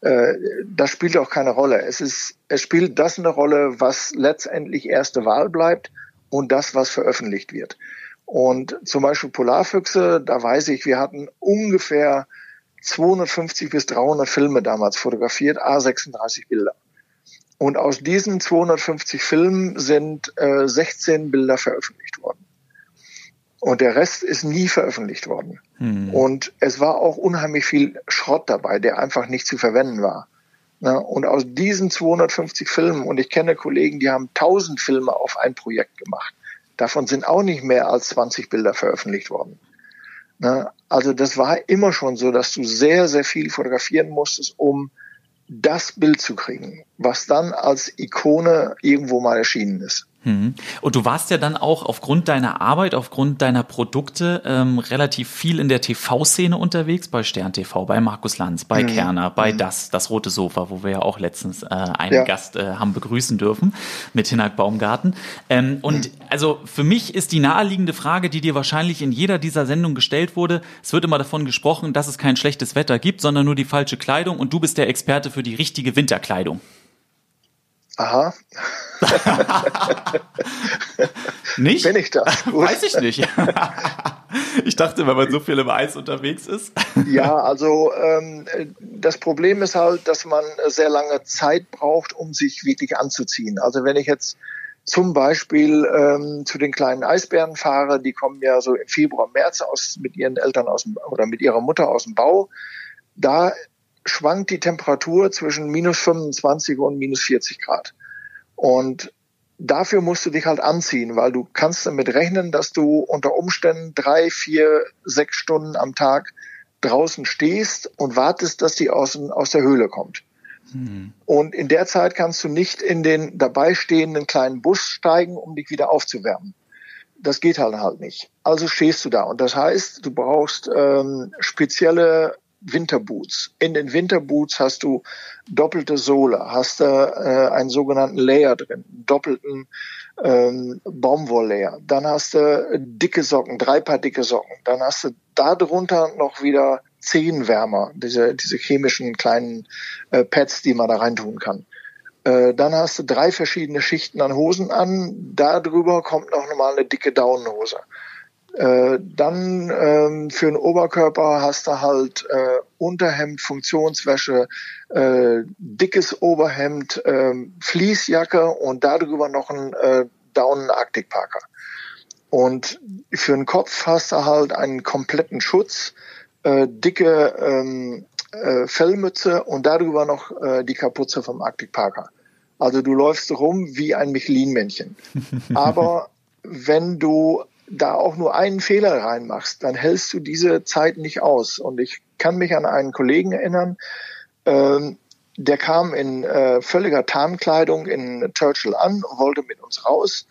Äh, das spielt auch keine Rolle. Es ist, es spielt das eine Rolle, was letztendlich erste Wahl bleibt und das, was veröffentlicht wird. Und zum Beispiel Polarfüchse, da weiß ich, wir hatten ungefähr 250 bis 300 Filme damals fotografiert, A36 Bilder. Und aus diesen 250 Filmen sind äh, 16 Bilder veröffentlicht worden. Und der Rest ist nie veröffentlicht worden. Hm. Und es war auch unheimlich viel Schrott dabei, der einfach nicht zu verwenden war. Und aus diesen 250 Filmen, und ich kenne Kollegen, die haben 1000 Filme auf ein Projekt gemacht. Davon sind auch nicht mehr als 20 Bilder veröffentlicht worden. Also das war immer schon so, dass du sehr, sehr viel fotografieren musstest, um das Bild zu kriegen, was dann als Ikone irgendwo mal erschienen ist.
Mhm. Und du warst ja dann auch aufgrund deiner Arbeit, aufgrund deiner Produkte ähm, relativ viel in der TV-Szene unterwegs, bei Stern TV, bei Markus Lanz, bei mhm. Kerner, bei mhm. Das, das Rote Sofa, wo wir ja auch letztens äh, einen ja. Gast äh, haben begrüßen dürfen mit Hinak Baumgarten. Ähm, und mhm. also für mich ist die naheliegende Frage, die dir wahrscheinlich in jeder dieser Sendungen gestellt wurde, es wird immer davon gesprochen, dass es kein schlechtes Wetter gibt, sondern nur die falsche Kleidung und du bist der Experte für die richtige Winterkleidung.
Aha. [LAUGHS]
nicht?
Bin ich das? [LAUGHS]
Gut. Weiß ich nicht. [LAUGHS] ich dachte, wenn man so viel im Eis unterwegs ist.
ja, also ähm, das Problem ist halt, dass man sehr lange Zeit braucht, um sich wirklich anzuziehen. Also wenn ich jetzt zum Beispiel ähm, zu den kleinen Eisbären fahre, die kommen ja so im Februar, März aus mit ihren Eltern aus dem, oder mit ihrer Mutter aus dem Bau. Da schwankt die Temperatur zwischen minus 25 und minus 40 Grad. Und dafür musst du dich halt anziehen, weil du kannst damit rechnen, dass du unter Umständen drei, vier, sechs Stunden am Tag draußen stehst und wartest, dass die aus, aus der Höhle kommt. Mhm. Und in der Zeit kannst du nicht in den dabei stehenden kleinen Bus steigen, um dich wieder aufzuwärmen. Das geht halt halt nicht. Also stehst du da. Und das heißt, du brauchst ähm, spezielle Winterboots. In den Winterboots hast du doppelte Sohle, hast du äh, einen sogenannten Layer drin, doppelten ähm, Baumwolllayer. Dann hast du dicke Socken, drei Paar dicke Socken. Dann hast du darunter noch wieder Zehenwärmer, diese, diese chemischen kleinen äh, Pads, die man da reintun kann. Äh, dann hast du drei verschiedene Schichten an Hosen an. Darüber kommt noch mal eine dicke Daunenhose. Äh, dann ähm, für den Oberkörper hast du halt äh, Unterhemd, Funktionswäsche, äh, dickes Oberhemd, äh, Fließjacke und darüber noch ein äh, Daunen Arctic Parker. Und für den Kopf hast du halt einen kompletten Schutz, äh, dicke ähm, äh, Fellmütze und darüber noch äh, die Kapuze vom Arctic Parker. Also du läufst rum wie ein Michelin-Männchen. [LAUGHS] Aber wenn du da auch nur einen Fehler reinmachst, dann hältst du diese Zeit nicht aus. Und ich kann mich an einen Kollegen erinnern, ähm, der kam in äh, völliger Tarnkleidung in Churchill an und wollte mit uns raus.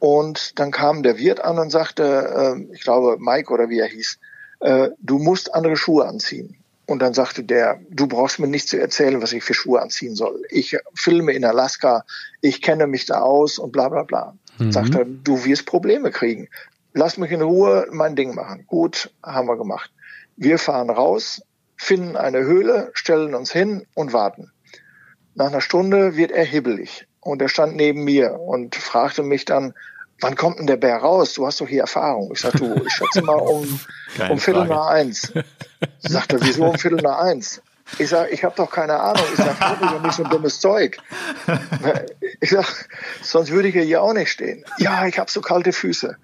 Und dann kam der Wirt an und sagte, äh, ich glaube Mike oder wie er hieß, äh, du musst andere Schuhe anziehen. Und dann sagte der, du brauchst mir nicht zu erzählen, was ich für Schuhe anziehen soll. Ich filme in Alaska, ich kenne mich da aus und bla bla bla. Mhm. Sagt er, du wirst Probleme kriegen lass mich in Ruhe mein Ding machen. Gut, haben wir gemacht. Wir fahren raus, finden eine Höhle, stellen uns hin und warten. Nach einer Stunde wird er hibbelig und er stand neben mir und fragte mich dann, wann kommt denn der Bär raus? Du hast doch hier Erfahrung. Ich sagte, du, ich schätze mal um, um Viertel nach eins. Sagt er, wieso um Viertel nach eins? Ich sage, ich habe doch keine Ahnung. Ich sage, das ist doch nicht so ein dummes Zeug. Ich sage, sonst würde ich ja hier auch nicht stehen. Ja, ich habe so kalte Füße.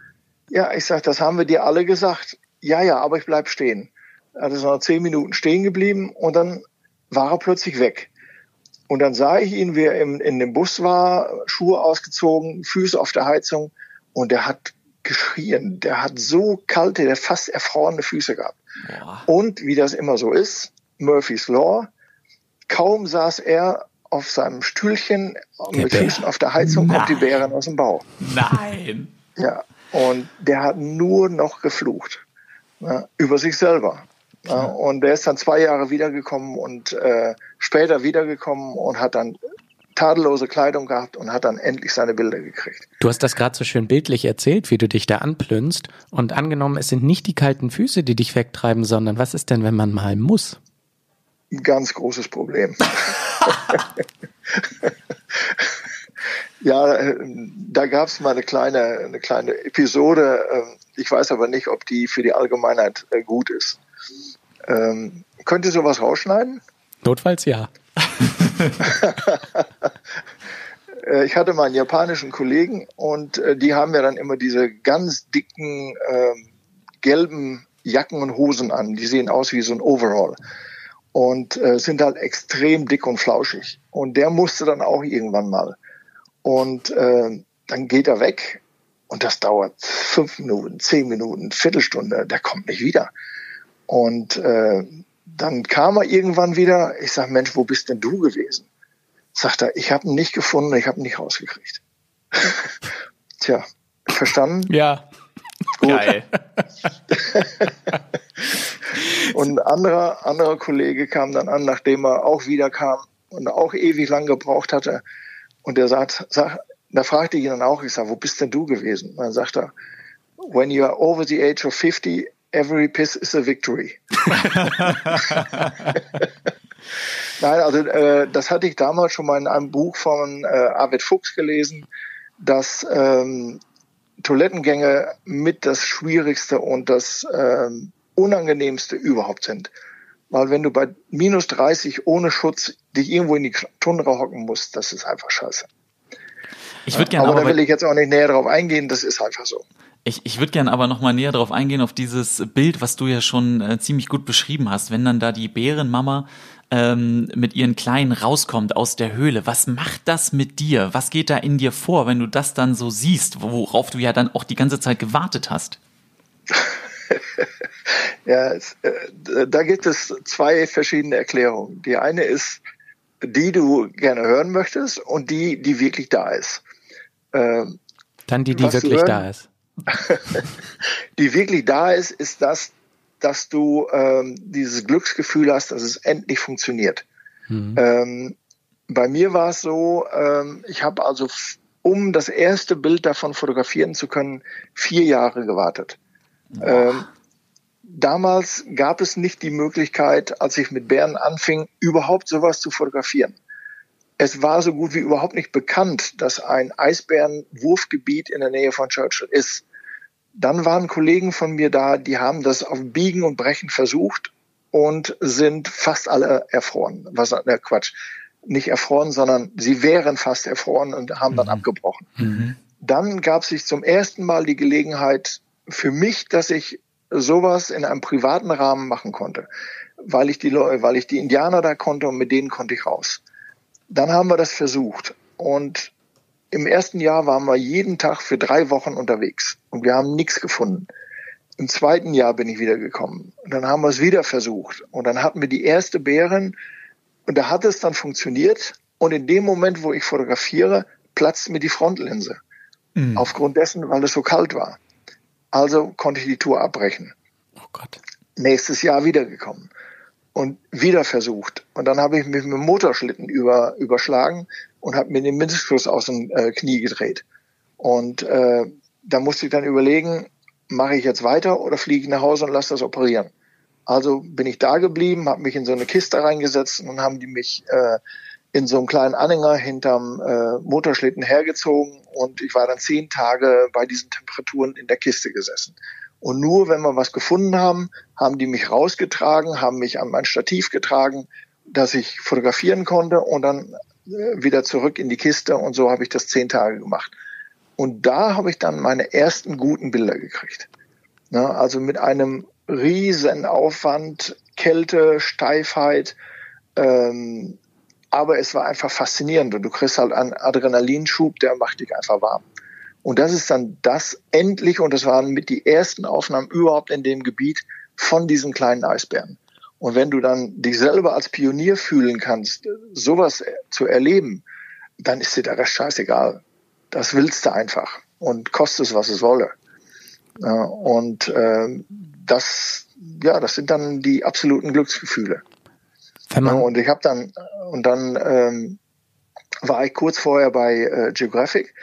Ja, ich sag, das haben wir dir alle gesagt. Ja, ja, aber ich bleib stehen. Er ist noch zehn Minuten stehen geblieben und dann war er plötzlich weg. Und dann sah ich ihn, wie er im, in dem Bus war, Schuhe ausgezogen, Füße auf der Heizung und der hat geschrien. Der hat so kalte, der fast erfrorene Füße gehabt. Ja. Und wie das immer so ist, Murphy's Law, kaum saß er auf seinem Stühlchen mit. Füßen auf der Heizung, Nein. kommt die Bären aus dem Bau.
Nein.
Ja, und der hat nur noch geflucht ne, über sich selber. Ne, und der ist dann zwei Jahre wiedergekommen und äh, später wiedergekommen und hat dann tadellose Kleidung gehabt und hat dann endlich seine Bilder gekriegt.
Du hast das gerade so schön bildlich erzählt, wie du dich da anplünst. Und angenommen, es sind nicht die kalten Füße, die dich wegtreiben, sondern was ist denn, wenn man mal muss?
Ein ganz großes Problem. [LAUGHS] Ja, äh, da gab es mal eine kleine, eine kleine Episode. Ähm, ich weiß aber nicht, ob die für die Allgemeinheit äh, gut ist. Ähm, könnt ihr sowas rausschneiden?
Notfalls ja. [LAUGHS]
Äh, ich hatte mal einen japanischen Kollegen und die haben ja dann immer diese ganz dicken ähm, gelben Jacken und Hosen an. Die sehen aus wie so ein Overall und äh, sind halt extrem dick und flauschig. Und der musste dann auch irgendwann mal. Und äh, dann geht er weg und das dauert fünf Minuten, zehn Minuten, Viertelstunde, der kommt nicht wieder. Und äh, dann kam er irgendwann wieder. Ich sag, Mensch, wo bist denn du gewesen? Sagt er, ich habe ihn nicht gefunden, ich habe ihn nicht rausgekriegt. [LAUGHS] Tja, verstanden?
Ja.
Gut. Geil. [LAUGHS] und ein anderer, anderer Kollege kam dann an, nachdem er auch wieder kam und auch ewig lang gebraucht hatte. Und er sagt, sagt, da fragte ich ihn dann auch, ich sage, wo bist denn du gewesen? Und dann sagt er, when you are over the age of 50, every piss is a victory. [LAUGHS] [LAUGHS] Nein, also äh, das hatte ich damals schon mal in einem Buch von äh, Arvid Fuchs gelesen, dass ähm, Toilettengänge mit das Schwierigste und das ähm, Unangenehmste überhaupt sind. Weil wenn du bei minus 30 ohne Schutz dich irgendwo in die Tundra hocken musst, das ist einfach scheiße.
Ich würde gerne
aber, aber da will ich jetzt auch nicht näher drauf eingehen, das ist einfach so.
Ich, ich würde gerne aber noch mal näher darauf eingehen, auf dieses Bild, was du ja schon äh, ziemlich gut beschrieben hast, wenn dann da die Bärenmama ähm, mit ihren Kleinen rauskommt aus der Höhle. Was macht das mit dir? Was geht da in dir vor, wenn du das dann so siehst, worauf du ja dann auch die ganze Zeit gewartet hast? [LAUGHS]
ja, es, äh, da gibt es zwei verschiedene Erklärungen. Die eine ist, die du gerne hören möchtest und die, die wirklich da ist.
Ähm, Dann die, die wirklich hören, da ist. [LAUGHS]
die wirklich da ist, ist das, dass du ähm, dieses Glücksgefühl hast, dass es endlich funktioniert. Mhm. Ähm, bei mir war es so, ähm, ich habe also, um das erste Bild davon fotografieren zu können, vier Jahre gewartet. Ähm, damals gab es nicht die Möglichkeit, als ich mit Bären anfing, überhaupt sowas zu fotografieren. Es war so gut wie überhaupt nicht bekannt, dass ein Eisbärenwurfgebiet in der Nähe von Churchill ist. Dann waren Kollegen von mir da, die haben das auf Biegen und Brechen versucht und sind fast alle erfroren. Was, äh, Quatsch. Nicht erfroren, sondern sie wären fast erfroren und haben dann mhm. abgebrochen. Mhm. Dann gab sich zum ersten Mal die Gelegenheit für mich, dass ich sowas in einem privaten Rahmen machen konnte, weil ich die Leute, weil ich die Indianer da konnte und mit denen konnte ich raus. Dann haben wir das versucht und im ersten Jahr waren wir jeden Tag für drei Wochen unterwegs und wir haben nichts gefunden. Im zweiten Jahr bin ich wieder gekommen und dann haben wir es wieder versucht und dann hatten wir die erste Bären und da hat es dann funktioniert und in dem Moment, wo ich fotografiere, platzt mir die Frontlinse. Mhm. Aufgrund dessen, weil es so kalt war. Also konnte ich die Tour abbrechen. Oh Gott. Nächstes Jahr wiedergekommen und wieder versucht. Und dann habe ich mich mit dem Motorschlitten über, überschlagen und habe mir den Mindestschluss aus dem äh, Knie gedreht. Und äh, da musste ich dann überlegen, mache ich jetzt weiter oder fliege ich nach Hause und lasse das operieren. Also bin ich da geblieben, habe mich in so eine Kiste reingesetzt und haben die mich äh, in so einem kleinen Anhänger hinterm äh, Motorschlitten hergezogen und ich war dann zehn Tage bei diesen Temperaturen in der Kiste gesessen. Und nur wenn wir was gefunden haben, haben die mich rausgetragen, haben mich an mein Stativ getragen, dass ich fotografieren konnte und dann äh, wieder zurück in die Kiste und so habe ich das zehn Tage gemacht. Und da habe ich dann meine ersten guten Bilder gekriegt. Na, also mit einem riesen Aufwand, Kälte, Steifheit, ähm, aber es war einfach faszinierend und du kriegst halt einen Adrenalinschub, der macht dich einfach warm. Und das ist dann das endlich, und das waren mit die ersten Aufnahmen überhaupt in dem Gebiet von diesen kleinen Eisbären. Und wenn du dann dich selber als Pionier fühlen kannst, sowas zu erleben, dann ist dir der Rest scheißegal. Das willst du einfach und kostet es, was es wolle. und äh, das, ja, das sind dann die absoluten Glücksgefühle. Und ich habe dann und dann ähm, war ich kurz vorher bei äh, Geographic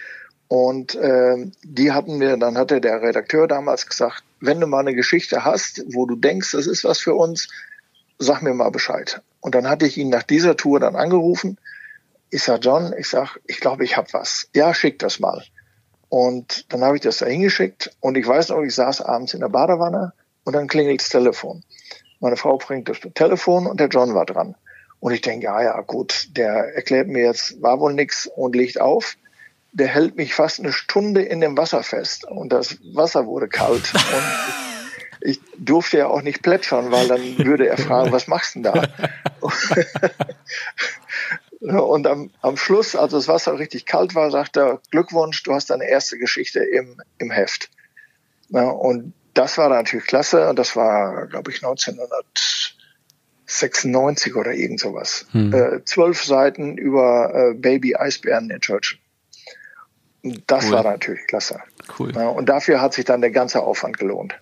und ähm, die hatten mir, dann hatte der Redakteur damals gesagt, wenn du mal eine Geschichte hast, wo du denkst, das ist was für uns, sag mir mal Bescheid. Und dann hatte ich ihn nach dieser Tour dann angerufen. Ich sag, John, ich sag, ich glaube, ich habe was. Ja, schick das mal. Und dann habe ich das da hingeschickt und ich weiß noch, ich saß abends in der Badewanne und dann klingelt das Telefon. Meine Frau bringt das Telefon und der John war dran. Und ich denke, ja, ja, gut, der erklärt mir jetzt, war wohl nix und legt auf. Der hält mich fast eine Stunde in dem Wasser fest und das Wasser wurde kalt. Und ich, [LAUGHS] ich durfte ja auch nicht plätschern, weil dann würde er fragen, was machst du denn da? [LAUGHS] Und am, am Schluss, als das Wasser richtig kalt war, sagt er, Glückwunsch, du hast deine erste Geschichte im, im Heft. Ja, und das war natürlich klasse. Und das war, glaube ich, 1900. 96 oder irgend sowas. Hm. Äh, zwölf Seiten über äh, Baby Eisbären in Churchill. Das cool. war natürlich klasse. Cool. Ja, und dafür hat sich dann der ganze Aufwand gelohnt.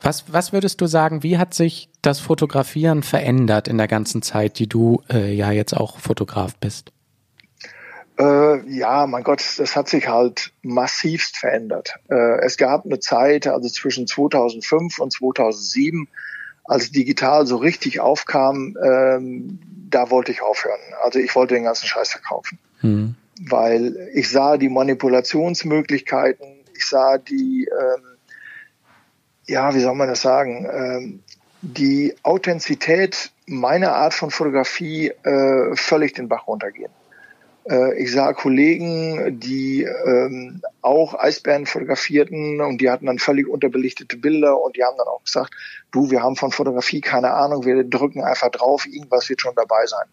Was, was würdest du sagen, wie hat sich das Fotografieren verändert in der ganzen Zeit, die du äh, ja jetzt auch Fotograf bist?
Äh, ja, mein Gott, das hat sich halt massivst verändert. Äh, es gab eine Zeit, also zwischen 2005 und 2007, als digital so richtig aufkam, ähm, da wollte ich aufhören. Also ich wollte den ganzen Scheiß verkaufen. Mhm. Weil ich sah die Manipulationsmöglichkeiten, ich sah die, ähm, ja, wie soll man das sagen, ähm, die Authentizität meiner Art von Fotografie äh, völlig den Bach runtergehen. Äh, ich sah Kollegen, die ähm, auch Eisbären fotografierten und die hatten dann völlig unterbelichtete Bilder und die haben dann auch gesagt, du, wir haben von Fotografie keine Ahnung, wir drücken einfach drauf, irgendwas wird schon dabei sein.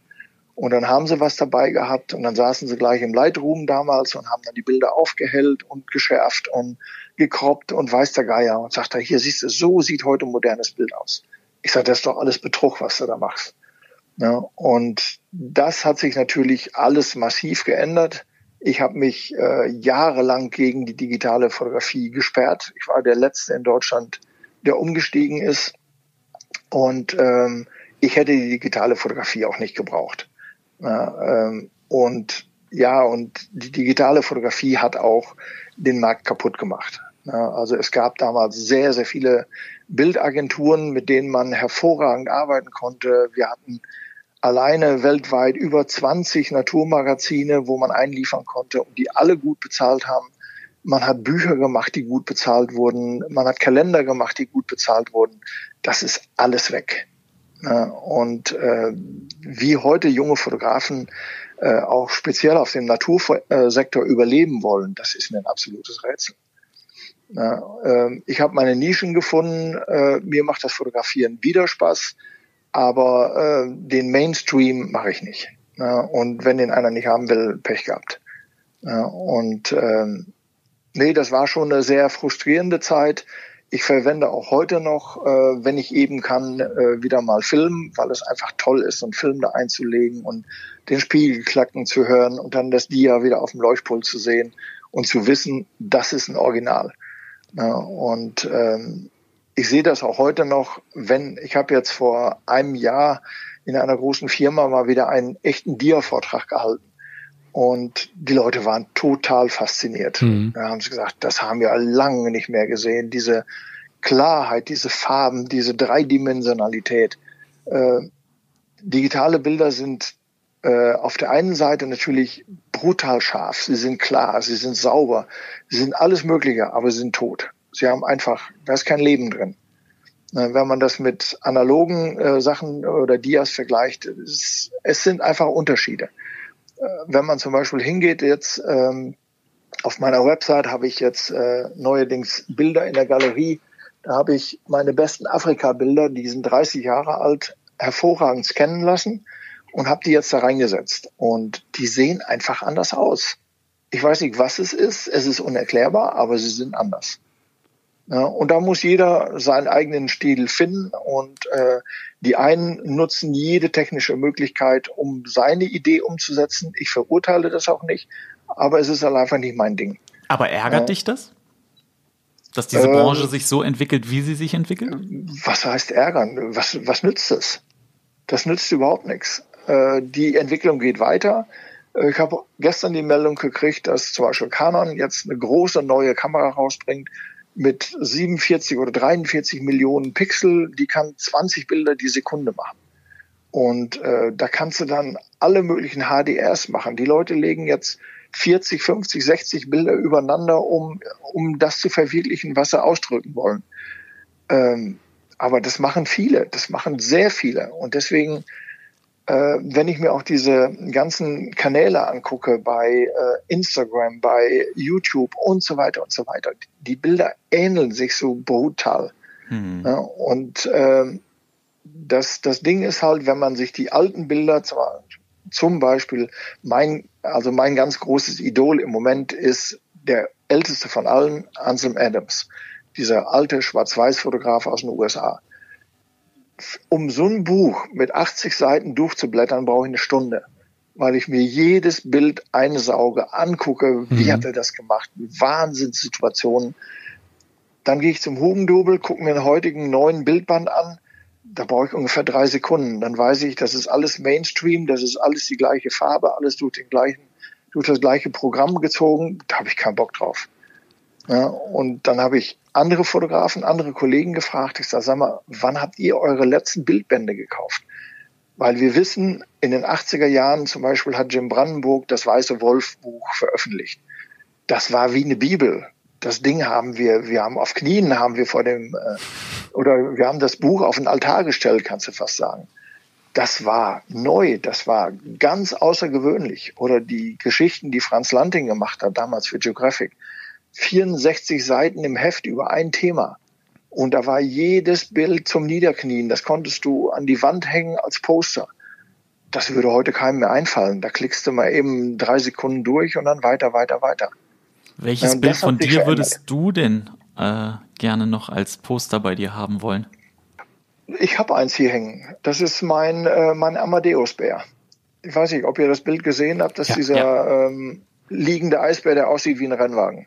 Und dann haben sie was dabei gehabt und dann saßen sie gleich im Lightroom damals und haben dann die Bilder aufgehellt und geschärft und gekroppt und weiß der Geier und sagt er, hier siehst du, so sieht heute ein modernes Bild aus. Ich sage, das ist doch alles Betrug, was du da machst. Ja, und das hat sich natürlich alles massiv geändert. Ich habe mich äh, jahrelang gegen die digitale Fotografie gesperrt. Ich war der Letzte in Deutschland, der umgestiegen ist. Und ähm, ich hätte die digitale Fotografie auch nicht gebraucht. Ja, ähm, und ja, und die digitale Fotografie hat auch den Markt kaputt gemacht. Ja, also es gab damals sehr, sehr viele Bildagenturen, mit denen man hervorragend arbeiten konnte. Wir hatten alleine weltweit über 20 Naturmagazine, wo man einliefern konnte und die alle gut bezahlt haben. Man hat Bücher gemacht, die gut bezahlt wurden. Man hat Kalender gemacht, die gut bezahlt wurden. Das ist alles weg. Und äh, wie heute junge Fotografen äh, auch speziell auf dem Natursektor überleben wollen, das ist mir ein absolutes Rätsel. Äh, ich habe meine Nischen gefunden. Äh, mir macht das Fotografieren wieder Spaß aber äh, den Mainstream mache ich nicht. Ja, und wenn den einer nicht haben will, Pech gehabt. Ja, und ähm, nee, das war schon eine sehr frustrierende Zeit. Ich verwende auch heute noch, äh, wenn ich eben kann, äh, wieder mal Film, weil es einfach toll ist, einen Film da einzulegen und den Spiegel klacken zu hören und dann das Dia wieder auf dem Leuchtpult zu sehen und zu wissen, das ist ein Original. Ja, und ähm, ich sehe das auch heute noch, wenn ich habe jetzt vor einem Jahr in einer großen Firma mal wieder einen echten Dia-Vortrag gehalten. Und die Leute waren total fasziniert. Mhm. Da haben sie gesagt, das haben wir lange nicht mehr gesehen. Diese Klarheit, diese Farben, diese Dreidimensionalität. Äh, digitale Bilder sind äh, auf der einen Seite natürlich brutal scharf. Sie sind klar, sie sind sauber, sie sind alles Mögliche, aber sie sind tot. Sie haben einfach, da ist kein Leben drin. Wenn man das mit analogen äh, Sachen oder Dias vergleicht, es, es, sind einfach Unterschiede. Äh, wenn man zum Beispiel hingeht jetzt, ähm, auf meiner Website habe ich jetzt äh, neuerdings Bilder in der Galerie. Da habe ich meine besten Afrika-Bilder, die sind 30 Jahre alt, hervorragend scannen lassen und habe die jetzt da reingesetzt. Und die sehen einfach anders aus. Ich weiß nicht, was es ist. Es ist unerklärbar, aber sie sind anders. Und da muss jeder seinen eigenen Stil finden und äh, die einen nutzen jede technische Möglichkeit, um seine Idee umzusetzen. Ich verurteile das auch nicht, aber es ist halt einfach nicht mein Ding.
Aber ärgert ja. dich das? Dass diese Branche äh, sich so entwickelt, wie sie sich entwickelt?
Was heißt ärgern? Was, was nützt das? Das nützt überhaupt nichts. Äh, die Entwicklung geht weiter. Äh, ich habe gestern die Meldung gekriegt, dass zum Beispiel Canon jetzt eine große neue Kamera rausbringt, mit 47 oder 43 Millionen Pixel, die kann 20 Bilder die Sekunde machen. Und äh, da kannst du dann alle möglichen HDRs machen. Die Leute legen jetzt 40, 50, 60 Bilder übereinander, um, um das zu verwirklichen, was sie ausdrücken wollen. Ähm, aber das machen viele, das machen sehr viele. Und deswegen wenn ich mir auch diese ganzen Kanäle angucke bei äh, Instagram, bei YouTube und so weiter und so weiter, die Bilder ähneln sich so brutal. Mhm. Und äh, das, das Ding ist halt, wenn man sich die alten Bilder, zum Beispiel mein, also mein ganz großes Idol im Moment ist der älteste von allen, Anselm Adams, dieser alte Schwarz-Weiß-Fotograf aus den USA um so ein Buch mit 80 Seiten durchzublättern, brauche ich eine Stunde, weil ich mir jedes Bild einsauge, angucke, wie mhm. hat er das gemacht, Wahnsinnssituationen. Dann gehe ich zum Hugendubel, gucke mir einen heutigen neuen Bildband an, da brauche ich ungefähr drei Sekunden. Dann weiß ich, das ist alles Mainstream, das ist alles die gleiche Farbe, alles durch den gleichen, durch das gleiche Programm gezogen. Da habe ich keinen Bock drauf. Ja, und dann habe ich andere Fotografen, andere Kollegen gefragt. Ich sage, sag mal, wann habt ihr eure letzten Bildbände gekauft? Weil wir wissen, in den 80er Jahren zum Beispiel hat Jim Brandenburg das Weiße Wolf Buch veröffentlicht. Das war wie eine Bibel. Das Ding haben wir, wir haben auf Knien haben wir vor dem, äh, oder wir haben das Buch auf den Altar gestellt, kannst du fast sagen. das war neu, das war ganz außergewöhnlich. Oder die Geschichten, die Franz Lanting gemacht hat, damals für Geographic. 64 Seiten im Heft über ein Thema. Und da war jedes Bild zum Niederknien. Das konntest du an die Wand hängen als Poster. Das würde heute keinem mehr einfallen. Da klickst du mal eben drei Sekunden durch und dann weiter, weiter, weiter.
Welches ja, Bild von dir würdest du denn äh, gerne noch als Poster bei dir haben wollen?
Ich habe eins hier hängen. Das ist mein, äh, mein Amadeus-Bär. Ich weiß nicht, ob ihr das Bild gesehen habt. Das ja, ist dieser ja. ähm, liegende Eisbär, der aussieht wie ein Rennwagen.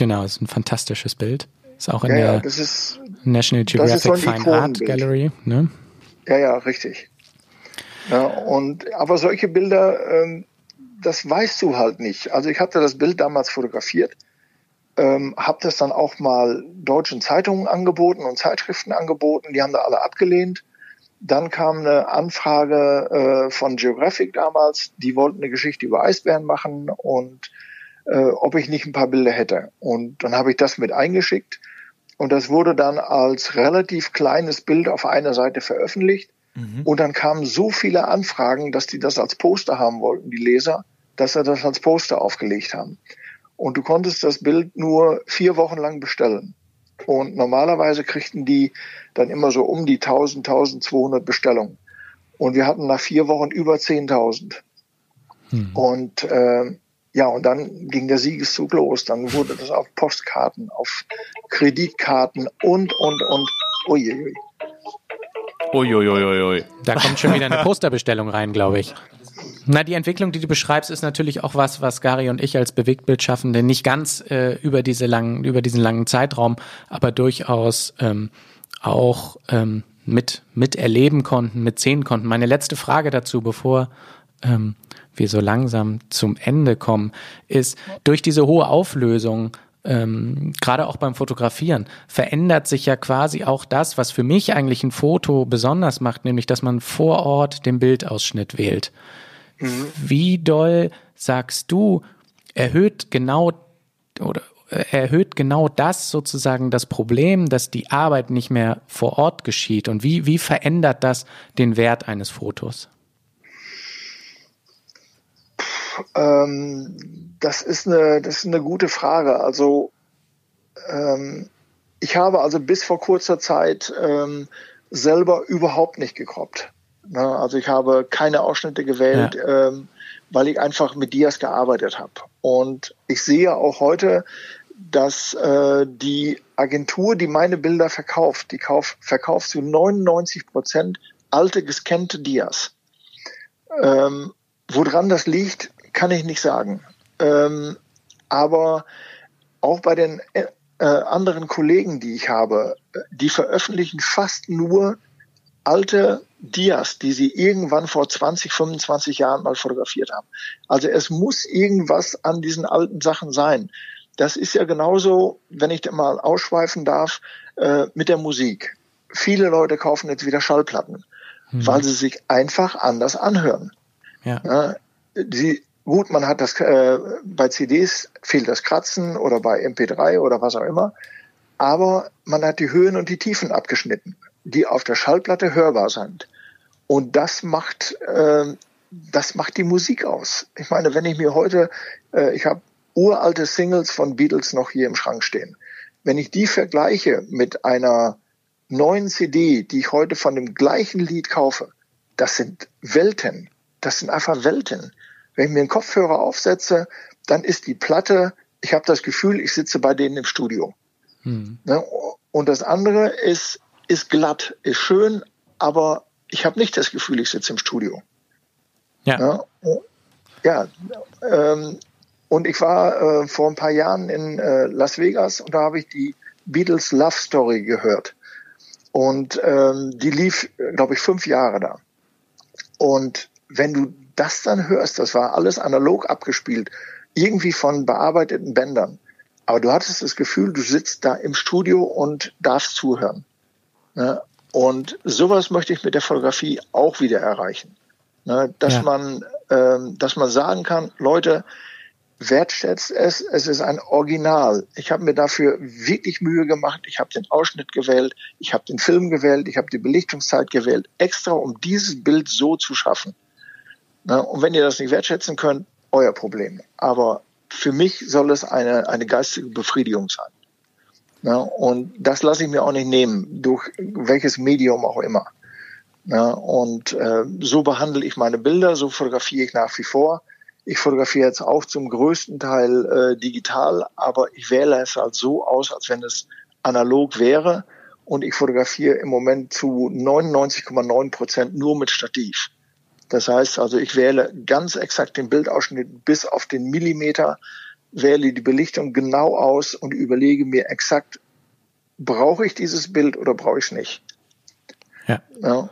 Genau, ist ein fantastisches Bild. Ist auch in ja, der ist, National Geographic so Fine Art Gallery. Ne?
Ja, ja, richtig. Ja, und aber solche Bilder, ähm, das weißt du halt nicht. Also ich hatte das Bild damals fotografiert, ähm, habe das dann auch mal deutschen Zeitungen angeboten und Zeitschriften angeboten. Die haben da alle abgelehnt. Dann kam eine Anfrage äh, von Geographic damals. Die wollten eine Geschichte über Eisbären machen und äh, ob ich nicht ein paar Bilder hätte. Und dann habe ich das mit eingeschickt und das wurde dann als relativ kleines Bild auf einer Seite veröffentlicht. Mhm. Und dann kamen so viele Anfragen, dass die das als Poster haben wollten, die Leser, dass sie das als Poster aufgelegt haben. Und du konntest das Bild nur vier Wochen lang bestellen. Und normalerweise kriegten die dann immer so um die 1000, 1200 Bestellungen. Und wir hatten nach vier Wochen über 10.000. Mhm. Und äh, ja, und dann ging der Siegeszug los. Dann wurde das auf Postkarten, auf Kreditkarten und, und, und. Uiuiui.
Uiuiuiui.
Da kommt schon wieder eine Posterbestellung rein, glaube ich. Na, die Entwicklung, die du beschreibst, ist natürlich auch was, was Gary und ich als Bewegtbildschaffende nicht ganz äh, über diese langen, über diesen langen Zeitraum, aber durchaus ähm, auch ähm, mit mit erleben konnten, mit sehen konnten. Meine letzte Frage dazu, bevor ähm, wir so langsam zum Ende kommen, ist durch diese hohe Auflösung, ähm, gerade auch beim Fotografieren, verändert sich ja quasi auch das, was für mich eigentlich ein Foto besonders macht, nämlich dass man vor Ort den Bildausschnitt wählt. Mhm. Wie doll sagst du, erhöht genau oder äh, erhöht genau das sozusagen das Problem, dass die Arbeit nicht mehr vor Ort geschieht? Und wie, wie verändert das den Wert eines Fotos?
Ähm, das ist eine, das ist eine gute Frage. Also ähm, ich habe also bis vor kurzer Zeit ähm, selber überhaupt nicht gekroppt. Ne? Also ich habe keine Ausschnitte gewählt, ja. ähm, weil ich einfach mit Dias gearbeitet habe. Und ich sehe auch heute, dass äh, die Agentur, die meine Bilder verkauft, die kauf, verkauft zu 99 Prozent alte gescannte Dias. Ähm, woran das liegt, kann ich nicht sagen. Ähm, aber auch bei den äh, anderen Kollegen, die ich habe, die veröffentlichen fast nur alte Dias, die sie irgendwann vor 20, 25 Jahren mal fotografiert haben. Also es muss irgendwas an diesen alten Sachen sein. Das ist ja genauso, wenn ich mal ausschweifen darf, äh, mit der Musik. Viele Leute kaufen jetzt wieder Schallplatten, mhm. weil sie sich einfach anders anhören. Ja. ja die, Gut, man hat das äh, bei CDs fehlt das Kratzen oder bei MP3 oder was auch immer, aber man hat die Höhen und die Tiefen abgeschnitten, die auf der Schallplatte hörbar sind. Und das macht äh, das macht die Musik aus. Ich meine, wenn ich mir heute, äh, ich habe uralte Singles von Beatles noch hier im Schrank stehen. Wenn ich die vergleiche mit einer neuen CD, die ich heute von dem gleichen Lied kaufe, das sind Welten. Das sind einfach Welten. Wenn ich mir einen Kopfhörer aufsetze, dann ist die Platte, ich habe das Gefühl, ich sitze bei denen im Studio. Hm. Ne? Und das andere ist, ist glatt, ist schön, aber ich habe nicht das Gefühl, ich sitze im Studio. Ja. Ne? Ja. Ähm, und ich war äh, vor ein paar Jahren in äh, Las Vegas und da habe ich die Beatles Love Story gehört. Und ähm, die lief, glaube ich, fünf Jahre da. Und wenn du das dann hörst, das war alles analog abgespielt, irgendwie von bearbeiteten Bändern. Aber du hattest das Gefühl, du sitzt da im Studio und darfst zuhören. Ne? Und sowas möchte ich mit der Fotografie auch wieder erreichen. Ne? Dass ja. man, ähm, dass man sagen kann, Leute, wertschätzt es. Es ist ein Original. Ich habe mir dafür wirklich Mühe gemacht. Ich habe den Ausschnitt gewählt, ich habe den Film gewählt, ich habe die Belichtungszeit gewählt, extra um dieses Bild so zu schaffen. Na, und wenn ihr das nicht wertschätzen könnt, euer Problem. Aber für mich soll es eine, eine geistige Befriedigung sein. Na, und das lasse ich mir auch nicht nehmen, durch welches Medium auch immer. Na, und äh, so behandle ich meine Bilder, so fotografiere ich nach wie vor. Ich fotografiere jetzt auch zum größten Teil äh, digital, aber ich wähle es halt so aus, als wenn es analog wäre. Und ich fotografiere im Moment zu 99,9 Prozent nur mit Stativ. Das heißt also, ich wähle ganz exakt den Bildausschnitt bis auf den Millimeter, wähle die Belichtung genau aus und überlege mir exakt, brauche ich dieses Bild oder brauche ich es nicht. Ja. ja.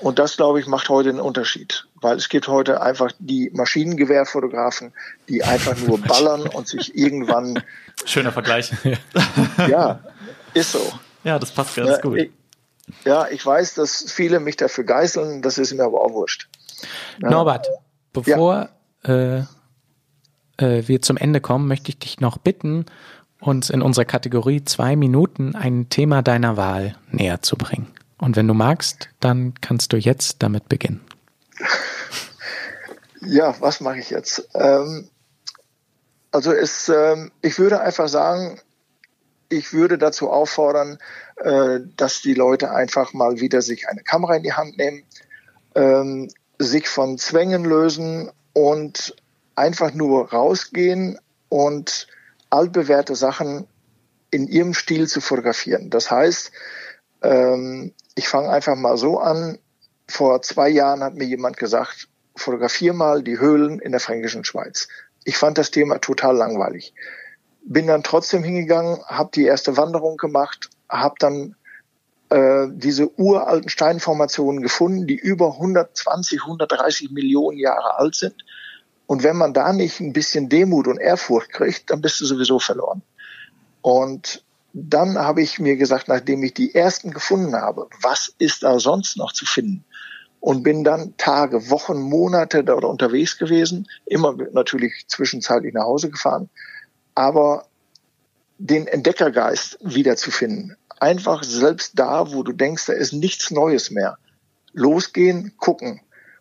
Und das, glaube ich, macht heute einen Unterschied. Weil es gibt heute einfach die Maschinengewehrfotografen, die einfach nur [LAUGHS] ballern und sich irgendwann.
Schöner Vergleich. [LAUGHS]
ja, ist so.
Ja, das passt ganz ja, gut.
Ich, ja, ich weiß, dass viele mich dafür geißeln, das ist mir aber auch wurscht.
Ja. Norbert, bevor ja. äh, äh, wir zum Ende kommen, möchte ich dich noch bitten, uns in unserer Kategorie zwei Minuten ein Thema deiner Wahl näher zu bringen. Und wenn du magst, dann kannst du jetzt damit beginnen. [LAUGHS]
Ja, was mache ich jetzt? Ähm, also es, ähm, ich würde einfach sagen, ich würde dazu auffordern, äh, dass die Leute einfach mal wieder sich eine Kamera in die Hand nehmen, ähm, sich von Zwängen lösen und einfach nur rausgehen und altbewährte Sachen in ihrem Stil zu fotografieren. Das heißt, ähm, ich fange einfach mal so an. Vor zwei Jahren hat mir jemand gesagt, fotografier mal die Höhlen in der fränkischen Schweiz. Ich fand das Thema total langweilig. Bin dann trotzdem hingegangen, habe die erste Wanderung gemacht, habe dann äh, diese uralten Steinformationen gefunden, die über 120, 130 Millionen Jahre alt sind. Und wenn man da nicht ein bisschen Demut und Ehrfurcht kriegt, dann bist du sowieso verloren. Und dann habe ich mir gesagt, nachdem ich die ersten gefunden habe, was ist da sonst noch zu finden? Und bin dann Tage, Wochen, Monate dort unterwegs gewesen, immer natürlich zwischenzeitlich nach Hause gefahren, aber den Entdeckergeist wiederzufinden. Einfach selbst da, wo du denkst, da ist nichts Neues mehr. Losgehen, gucken.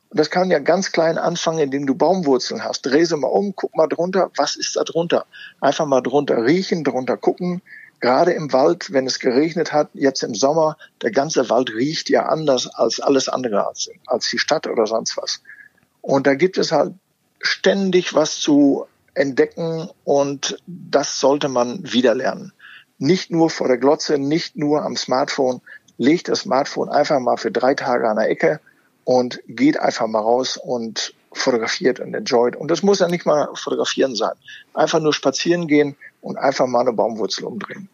Und das kann ja ganz klein anfangen, indem du Baumwurzeln hast. Dreh sie mal um, guck mal drunter, was ist da drunter? Einfach mal drunter riechen, drunter gucken, gerade im Wald, wenn es geregnet hat, jetzt im Sommer, der ganze Wald riecht ja anders als alles andere, als, als die Stadt oder sonst was. Und da gibt es halt ständig was zu entdecken und das sollte man wieder lernen. Nicht nur vor der Glotze, nicht nur am Smartphone. Legt das Smartphone einfach mal für drei Tage an der Ecke und geht einfach mal raus und fotografiert und enjoyt. Und das muss ja nicht mal fotografieren sein. Einfach nur spazieren gehen und einfach mal eine Baumwurzel umdrehen.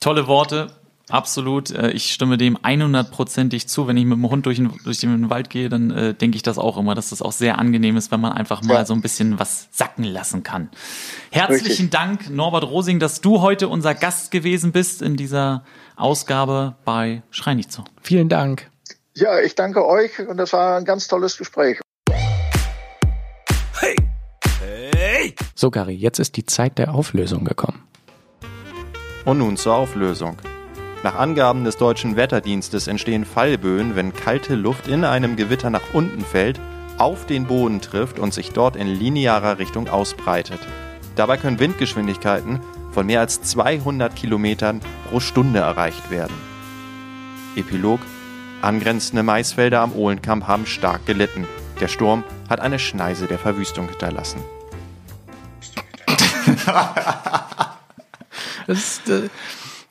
Tolle Worte. Absolut, äh, ich stimme dem 100%ig zu. Wenn ich mit dem Hund durch den, durch den Wald gehe, dann äh, denke ich das auch immer, dass das auch sehr angenehm ist, wenn man einfach mal ja. so ein bisschen was sacken lassen kann. Herzlichen Richtig. Dank, Norbert Rosing, dass du heute unser Gast gewesen bist in dieser Ausgabe bei Schrei nicht so.
Vielen Dank.
Ja, ich danke euch und das war ein ganz tolles Gespräch.
So, Gary, jetzt ist die Zeit der Auflösung gekommen.
Und nun zur Auflösung. Nach Angaben des deutschen Wetterdienstes entstehen Fallböen, wenn kalte Luft in einem Gewitter nach unten fällt, auf den Boden trifft und sich dort in linearer Richtung ausbreitet. Dabei können Windgeschwindigkeiten von mehr als 200 Kilometern pro Stunde erreicht werden. Epilog Angrenzende Maisfelder am Ohlenkamp haben stark gelitten. Der Sturm hat eine Schneise der Verwüstung hinterlassen. [LAUGHS]
ist, äh,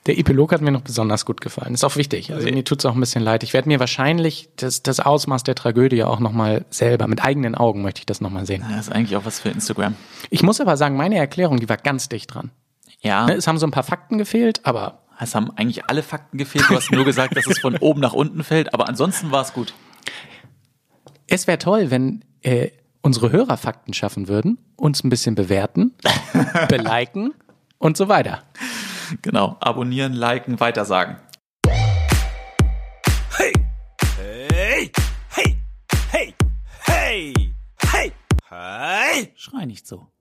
der Epilog hat mir noch besonders gut gefallen. Ist auch wichtig. Also mir tut es auch ein bisschen leid. Ich werde mir wahrscheinlich das, das Ausmaß der Tragödie auch nochmal selber, mit eigenen Augen möchte ich das nochmal sehen.
Das ist eigentlich auch was für Instagram.
Ich muss aber sagen, meine Erklärung, die war ganz dicht dran.
Ja.
Ne, es haben so ein paar Fakten gefehlt, aber.
Es haben eigentlich alle Fakten gefehlt. Du hast nur gesagt, dass es von oben nach unten fällt, aber ansonsten war es gut.
Es wäre toll, wenn äh, unsere Hörer Fakten schaffen würden, uns ein bisschen bewerten, [LAUGHS] beliken und so weiter.
Genau, abonnieren, liken, weitersagen.
Hey! Hey! Hey! Hey! Hey! Hey! Hey!
Schrei nicht so.